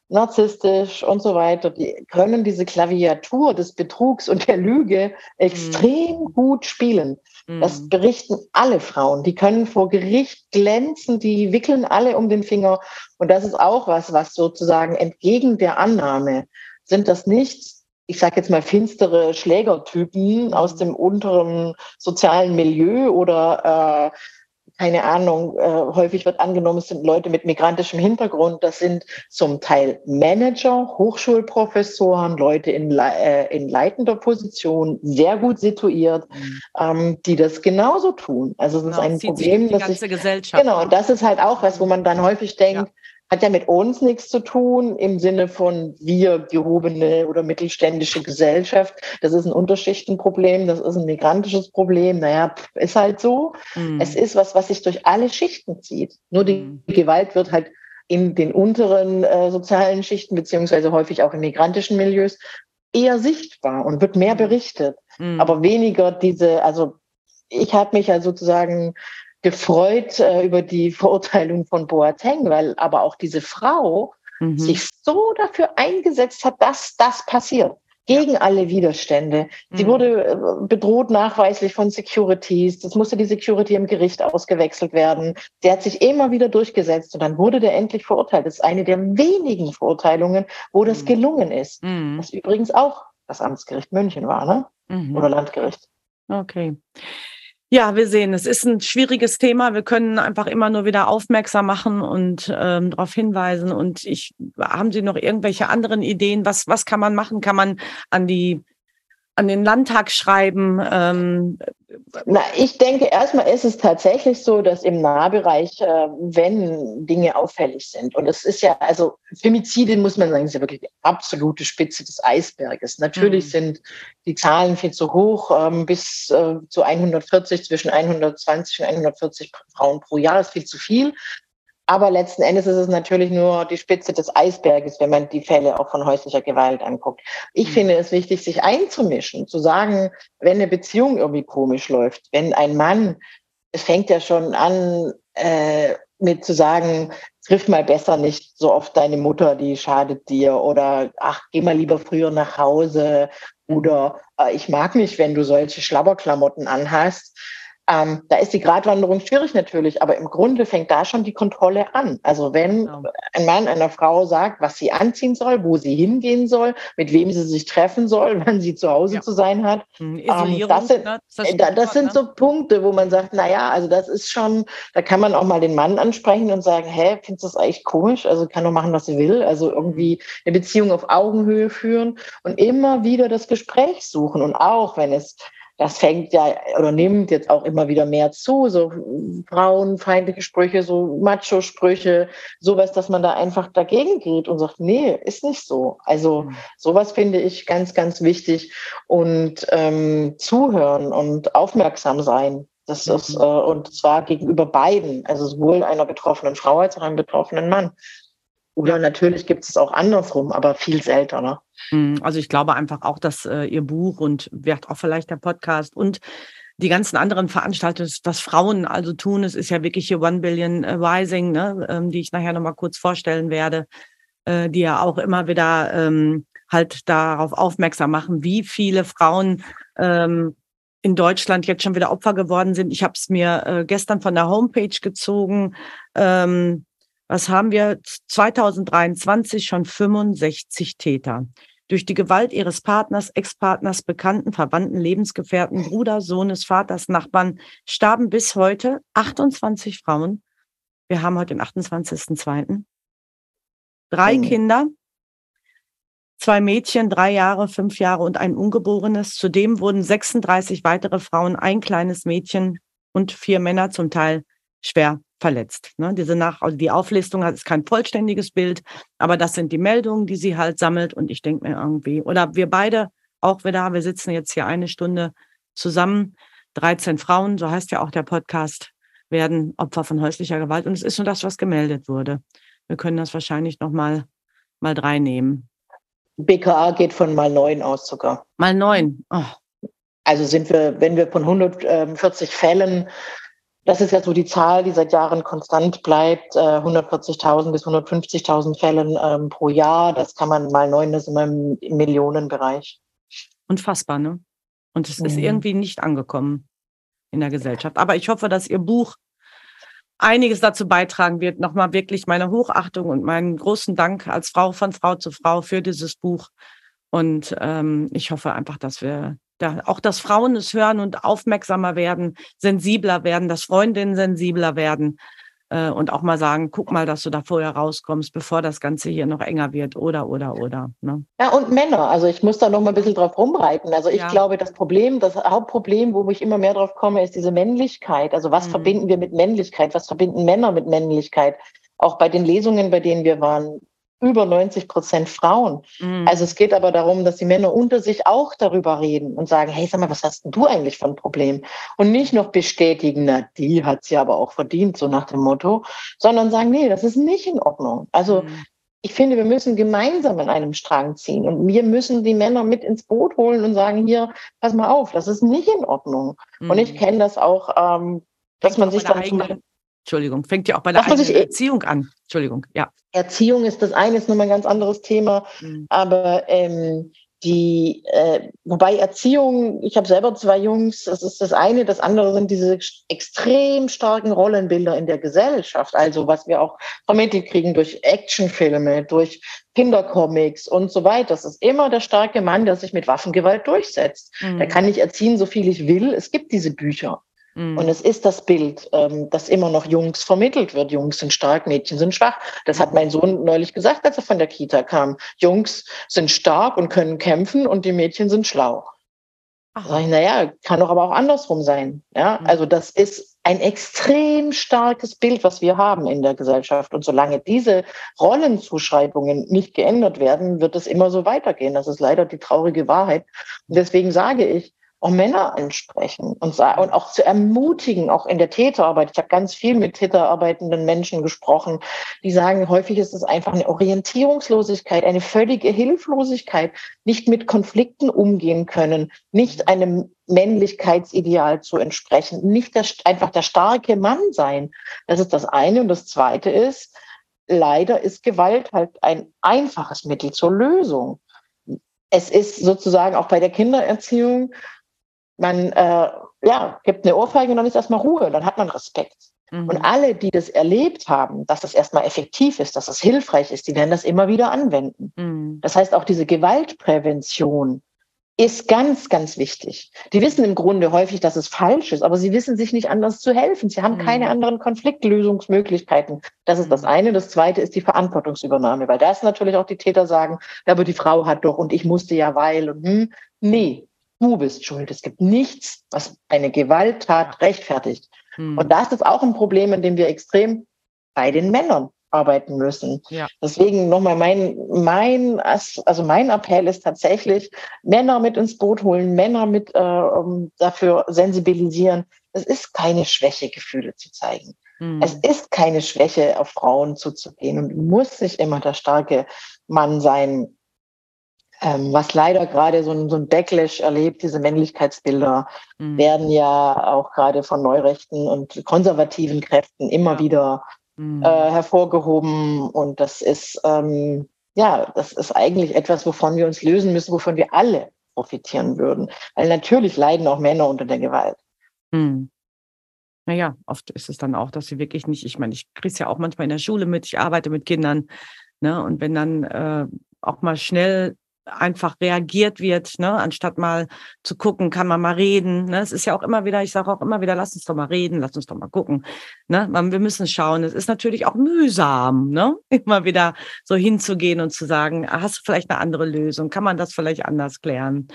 narzisstisch und so weiter. Die können diese Klaviatur des Betrugs und der Lüge extrem mhm. gut spielen. Das mhm. berichten alle Frauen. Die können vor Gericht glänzen, die wickeln alle um den Finger. Und das ist auch was, was sozusagen entgegen der Annahme sind das nicht, ich sage jetzt mal, finstere Schlägertypen aus dem unteren sozialen Milieu oder äh, keine Ahnung, äh, häufig wird angenommen, es sind Leute mit migrantischem Hintergrund. Das sind zum Teil Manager, Hochschulprofessoren, Leute in, äh, in leitender Position, sehr gut situiert, mhm. ähm, die das genauso tun. Also es ist genau, ein Problem, dass ich, Gesellschaft. Genau, und das ist halt auch was, wo man dann häufig denkt, ja hat ja mit uns nichts zu tun im Sinne von wir gehobene oder mittelständische Gesellschaft. Das ist ein Unterschichtenproblem, das ist ein migrantisches Problem. Naja, ist halt so. Mhm. Es ist was, was sich durch alle Schichten zieht. Nur die mhm. Gewalt wird halt in den unteren äh, sozialen Schichten beziehungsweise häufig auch in migrantischen Milieus eher sichtbar und wird mehr mhm. berichtet, mhm. aber weniger diese, also ich habe mich ja sozusagen gefreut äh, über die Verurteilung von Boateng, weil aber auch diese Frau mhm. sich so dafür eingesetzt hat, dass das passiert. Gegen alle Widerstände. Sie mhm. wurde äh, bedroht nachweislich von Securities. Das musste die Security im Gericht ausgewechselt werden. Sie hat sich immer wieder durchgesetzt und dann wurde der endlich verurteilt. Das ist eine der wenigen Verurteilungen, wo das mhm. gelungen ist. Mhm. Was übrigens auch das Amtsgericht München war, ne? Mhm. Oder Landgericht. Okay. Ja, wir sehen, es ist ein schwieriges Thema. Wir können einfach immer nur wieder aufmerksam machen und ähm, darauf hinweisen. Und ich haben Sie noch irgendwelche anderen Ideen? Was was kann man machen? Kann man an die an den Landtag schreiben? Ähm, Na, ich denke, erstmal ist es tatsächlich so, dass im Nahbereich, äh, wenn Dinge auffällig sind, und es ist ja, also Femizide muss man sagen, ist ja wirklich die absolute Spitze des Eisberges. Natürlich mhm. sind die Zahlen viel zu hoch, ähm, bis äh, zu 140, zwischen 120 und 140 Frauen pro Jahr ist viel zu viel. Aber letzten Endes ist es natürlich nur die Spitze des Eisberges, wenn man die Fälle auch von häuslicher Gewalt anguckt. Ich mhm. finde es wichtig, sich einzumischen, zu sagen, wenn eine Beziehung irgendwie komisch läuft, wenn ein Mann, es fängt ja schon an, äh, mit zu sagen, triff mal besser nicht so oft deine Mutter, die schadet dir oder ach, geh mal lieber früher nach Hause oder äh, ich mag nicht, wenn du solche Schlabberklamotten anhast. Ähm, da ist die Gratwanderung schwierig natürlich, aber im Grunde fängt da schon die Kontrolle an. Also wenn genau. ein Mann einer Frau sagt, was sie anziehen soll, wo sie hingehen soll, mit wem sie sich treffen soll, wann sie zu Hause ja. zu sein hat, hm, ähm, das sind, ne? das, äh, das sind ne? so Punkte, wo man sagt, na ja, also das ist schon, da kann man auch mal den Mann ansprechen und sagen, hä, findest du das eigentlich komisch? Also kann doch machen, was sie will. Also irgendwie eine Beziehung auf Augenhöhe führen und immer wieder das Gespräch suchen und auch wenn es das fängt ja oder nimmt jetzt auch immer wieder mehr zu, so frauenfeindliche Sprüche, so Macho-Sprüche, sowas, dass man da einfach dagegen geht und sagt, nee, ist nicht so. Also mhm. sowas finde ich ganz, ganz wichtig und ähm, zuhören und aufmerksam sein. Das ist, mhm. äh, und zwar gegenüber beiden, also sowohl einer betroffenen Frau als auch einem betroffenen Mann. Oder natürlich gibt es auch andersrum, aber viel seltener. Hm, also ich glaube einfach auch, dass äh, Ihr Buch und wird auch vielleicht der Podcast und die ganzen anderen Veranstaltungen, was Frauen also tun, es ist ja wirklich hier One Billion äh, Rising, ne, ähm, die ich nachher nochmal kurz vorstellen werde, äh, die ja auch immer wieder ähm, halt darauf aufmerksam machen, wie viele Frauen ähm, in Deutschland jetzt schon wieder Opfer geworden sind. Ich habe es mir äh, gestern von der Homepage gezogen. Ähm, was haben wir 2023 schon 65 Täter. Durch die Gewalt ihres Partners, Ex-Partners, Bekannten, Verwandten, Lebensgefährten, Bruder, Sohnes, Vaters, Nachbarn starben bis heute 28 Frauen. Wir haben heute den 28.02. Drei mhm. Kinder, zwei Mädchen, drei Jahre, fünf Jahre und ein Ungeborenes. Zudem wurden 36 weitere Frauen, ein kleines Mädchen und vier Männer zum Teil schwer verletzt. Ne? Diese nach, also die Auflistung ist kein vollständiges Bild, aber das sind die Meldungen, die sie halt sammelt. Und ich denke mir irgendwie, oder wir beide auch wieder, wir sitzen jetzt hier eine Stunde zusammen, 13 Frauen, so heißt ja auch der Podcast, werden Opfer von häuslicher Gewalt. Und es ist nur das, was gemeldet wurde. Wir können das wahrscheinlich noch mal, mal drei nehmen. BKA geht von mal neun aus sogar. Mal neun. Oh. Also sind wir, wenn wir von 140 Fällen das ist ja so die Zahl, die seit Jahren konstant bleibt, 140.000 äh, bis 150.000 Fällen ähm, pro Jahr. Das kann man mal neun, das ist immer im Millionenbereich. Unfassbar, ne? Und es mhm. ist irgendwie nicht angekommen in der Gesellschaft. Aber ich hoffe, dass Ihr Buch einiges dazu beitragen wird. Nochmal wirklich meine Hochachtung und meinen großen Dank als Frau von Frau zu Frau für dieses Buch. Und ähm, ich hoffe einfach, dass wir Da, auch, dass Frauen es hören und aufmerksamer werden, sensibler werden, dass Freundinnen sensibler werden äh, und auch mal sagen, guck mal, dass du da vorher rauskommst, bevor das Ganze hier noch enger wird oder, oder, oder. Ne? Ja, und Männer. Also ich muss da noch mal ein bisschen drauf rumreiten. Also ich ja. glaube, das Problem, das Hauptproblem, wo ich immer mehr drauf komme, ist diese Männlichkeit. Also was mhm. verbinden wir mit Männlichkeit? Was verbinden Männer mit Männlichkeit? Auch bei den Lesungen, bei denen wir waren, über 90 Prozent Frauen. Mhm. Also es geht aber darum, dass die Männer unter sich auch darüber reden und sagen, hey, sag mal, was hast denn du eigentlich für ein Problem? Und nicht noch bestätigen, na, die hat sie aber auch verdient, so nach dem Motto, sondern sagen, nee, das ist nicht in Ordnung. Also mhm. ich finde, wir müssen gemeinsam in einem Strang ziehen und wir müssen die Männer mit ins Boot holen und sagen, hier, pass mal auf, das ist nicht in Ordnung. Mhm. Und ich mhm. kenne das auch, ähm, dass man sich dann eigenen, Entschuldigung, fängt ja auch bei der eigenen Erziehung an. Entschuldigung, ja. Erziehung ist das eine, ist nochmal ein ganz anderes Thema. Mhm. Aber ähm, die, äh, wobei Erziehung, ich habe selber zwei Jungs, das ist das eine, das andere sind diese extrem starken Rollenbilder in der Gesellschaft, also was wir auch vermittelt kriegen durch Actionfilme, durch Kindercomics und so weiter. Das ist immer der starke Mann, der sich mit Waffengewalt durchsetzt. Mhm. Der kann nicht erziehen, so viel ich will. Es gibt diese Bücher. Mhm. Und es ist das Bild, ähm, das immer noch Jungs vermittelt wird. Jungs sind stark, Mädchen sind schwach. Das hat mein Sohn neulich gesagt, als er von der Kita kam. Jungs sind stark und können kämpfen und die Mädchen sind schlau. Ach. Sag ich, naja, kann doch aber auch andersrum sein. Ja, mhm. also das ist ein extrem starkes Bild, was wir haben in der Gesellschaft. Und solange diese Rollenzuschreibungen nicht geändert werden, wird es immer so weitergehen. Das ist leider die traurige Wahrheit. Und deswegen sage ich, auch Männer ansprechen und, und auch zu ermutigen, auch in der Täterarbeit. Ich habe ganz viel mit täterarbeitenden Menschen gesprochen, die sagen, häufig ist es einfach eine Orientierungslosigkeit, eine völlige Hilflosigkeit, nicht mit Konflikten umgehen können, nicht einem Männlichkeitsideal zu entsprechen, nicht der, einfach der starke Mann sein. Das ist das eine. Und das zweite ist, leider ist Gewalt halt ein einfaches Mittel zur Lösung. Es ist sozusagen auch bei der Kindererziehung man äh, ja, gibt eine Ohrfeige und dann ist erstmal Ruhe, dann hat man Respekt. Mhm. Und alle, die das erlebt haben, dass das erstmal effektiv ist, dass das hilfreich ist, die werden das immer wieder anwenden. Mhm. Das heißt, auch diese Gewaltprävention ist ganz, ganz wichtig. Die wissen im Grunde häufig, dass es falsch ist, aber sie wissen sich nicht anders zu helfen. Sie haben mhm. keine anderen Konfliktlösungsmöglichkeiten. Das ist das mhm. eine. Das zweite ist die Verantwortungsübernahme, weil da ist natürlich auch die Täter sagen, ja, aber die Frau hat doch und ich musste ja weil und hm, nee, du bist schuld. Es gibt nichts, was eine Gewalttat rechtfertigt. Hm. Und das ist auch ein Problem, in dem wir extrem bei den Männern arbeiten müssen. Ja. Deswegen nochmal mein, mein, also mein Appell ist tatsächlich, Männer mit ins Boot holen, Männer mit äh, dafür sensibilisieren. Es ist keine Schwäche, Gefühle zu zeigen. Hm. Es ist keine Schwäche, auf Frauen zuzugehen und muss nicht immer der starke Mann sein, ähm, was leider gerade so ein, so ein Backlash erlebt, diese Männlichkeitsbilder mhm. werden ja auch gerade von Neurechten und konservativen Kräften immer ja. wieder mhm. äh, hervorgehoben. Und das ist, ähm, ja, das ist eigentlich etwas, wovon wir uns lösen müssen, wovon wir alle profitieren würden. Weil natürlich leiden auch Männer unter der Gewalt. Mhm. Naja, oft ist es dann auch, dass sie wirklich nicht, ich meine, ich kriege es ja auch manchmal in der Schule mit, ich arbeite mit Kindern, ne, und wenn dann äh, auch mal schnell einfach reagiert wird, ne, anstatt mal zu gucken, kann man mal reden. Ne? Es ist ja auch immer wieder, ich sage auch immer wieder, lass uns doch mal reden, lass uns doch mal gucken. Ne? Wir müssen schauen. Es ist natürlich auch mühsam, ne? immer wieder so hinzugehen und zu sagen, hast du vielleicht eine andere Lösung? Kann man das vielleicht anders klären?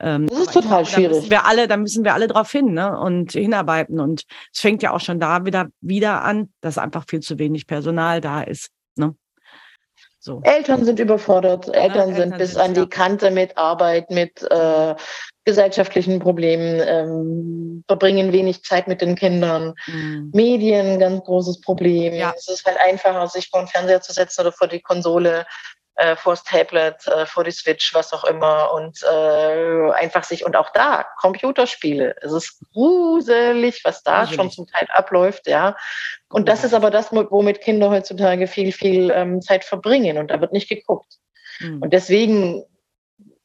Ähm, das ist total glaube, schwierig. Da müssen wir alle, da müssen wir alle drauf hin ne? und hinarbeiten. Und es fängt ja auch schon da wieder, wieder an, dass einfach viel zu wenig Personal da ist. Ne? So. Eltern sind überfordert. Ja, Eltern, Eltern sind bis an die Kante mit Arbeit, mit äh, gesellschaftlichen Problemen, ähm, verbringen wenig Zeit mit den Kindern. Mhm. Medien, ganz großes Problem. Ja. Es ist halt einfacher, sich vor den Fernseher zu setzen oder vor die Konsole äh, vor das Tablet, äh, vor die Switch, was auch immer und äh, einfach sich und auch da Computerspiele. Es ist gruselig, was da gruselig. schon zum Teil abläuft, ja. Und das ist aber das, womit Kinder heutzutage viel, viel ähm, Zeit verbringen und da wird nicht geguckt. Mhm. Und deswegen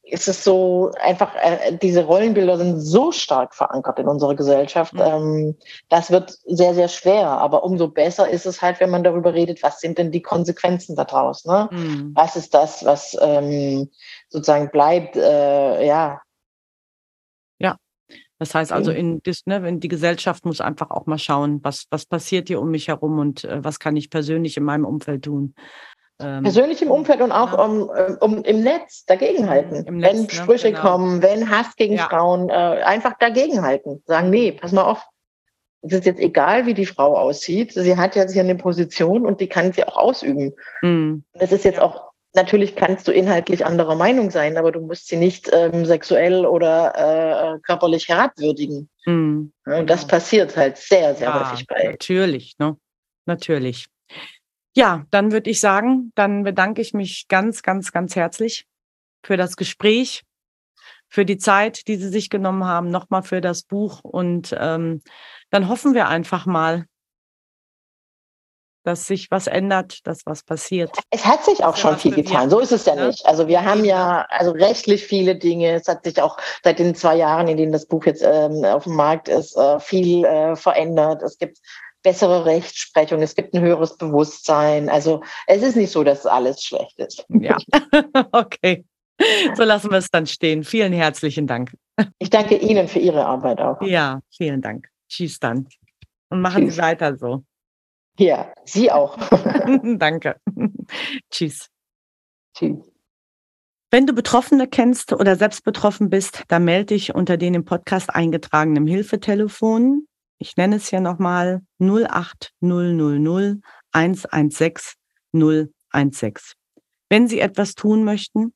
ist es so einfach, äh, diese Rollenbilder sind so stark verankert in unserer Gesellschaft. Mhm. Ähm, das wird sehr, sehr schwer. Aber umso besser ist es halt, wenn man darüber redet, was sind denn die Konsequenzen daraus? Ne? Mhm. Was ist das, was ähm, sozusagen bleibt? Äh, ja, Das heißt also, in, ne, in die Gesellschaft muss einfach auch mal schauen, was, was passiert hier um mich herum und äh, was kann ich persönlich in meinem Umfeld tun. Ähm, persönlich im Umfeld und auch ja. um, um, im Netz dagegenhalten. Im Netz, wenn ne? Sprüche genau. kommen, wenn Hass gegen ja. Frauen, äh, einfach dagegenhalten. Sagen, nee, pass mal auf. Es ist jetzt egal, wie die Frau aussieht. Sie hat jetzt hier eine Position und die kann sie auch ausüben. Mhm. Es ist jetzt auch Natürlich kannst du inhaltlich anderer Meinung sein, aber du musst sie nicht ähm, sexuell oder äh, körperlich herabwürdigen. Mhm. Und das passiert halt sehr, sehr ja, häufig bei. Natürlich, ne? Natürlich. Ja, dann würde ich sagen, dann bedanke ich mich ganz, ganz, ganz herzlich für das Gespräch, für die Zeit, die Sie sich genommen haben, nochmal für das Buch. Und ähm, dann hoffen wir einfach mal, dass sich was ändert, dass was passiert. Es hat sich auch schon viel getan. So ist es ja ne? nicht. Also wir haben ja also rechtlich viele Dinge. Es hat sich auch seit den zwei Jahren, in denen das Buch jetzt ähm, auf dem Markt ist, äh, viel äh, verändert. Es gibt bessere Rechtsprechung, es gibt ein höheres Bewusstsein. Also es ist nicht so, dass alles schlecht ist. Ja, okay. So lassen wir es dann stehen. Vielen herzlichen Dank. Ich danke Ihnen für Ihre Arbeit auch. Ja, vielen Dank. Tschüss dann. Und machen Tschüss. Sie weiter so. Ja, Sie auch. Danke. Tschüss. Tschüss. Wenn du Betroffene kennst oder selbst betroffen bist, dann melde dich unter den im Podcast eingetragenen Hilfetelefon. Ich nenne es hier nochmal 08000 116 016. Wenn Sie etwas tun möchten,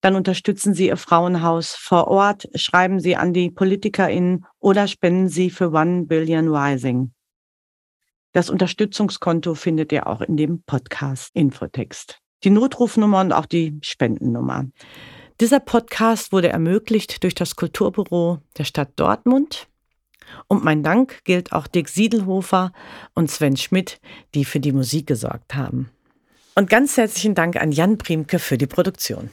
dann unterstützen Sie Ihr Frauenhaus vor Ort, schreiben Sie an die PolitikerInnen oder spenden Sie für One Billion Rising. Das Unterstützungskonto findet ihr auch in dem Podcast Infotext. Die Notrufnummer und auch die Spendennummer. Dieser Podcast wurde ermöglicht durch das Kulturbüro der Stadt Dortmund. Und mein Dank gilt auch Dick Siedelhofer und Sven Schmidt, die für die Musik gesorgt haben. Und ganz herzlichen Dank an Jan Priemke für die Produktion.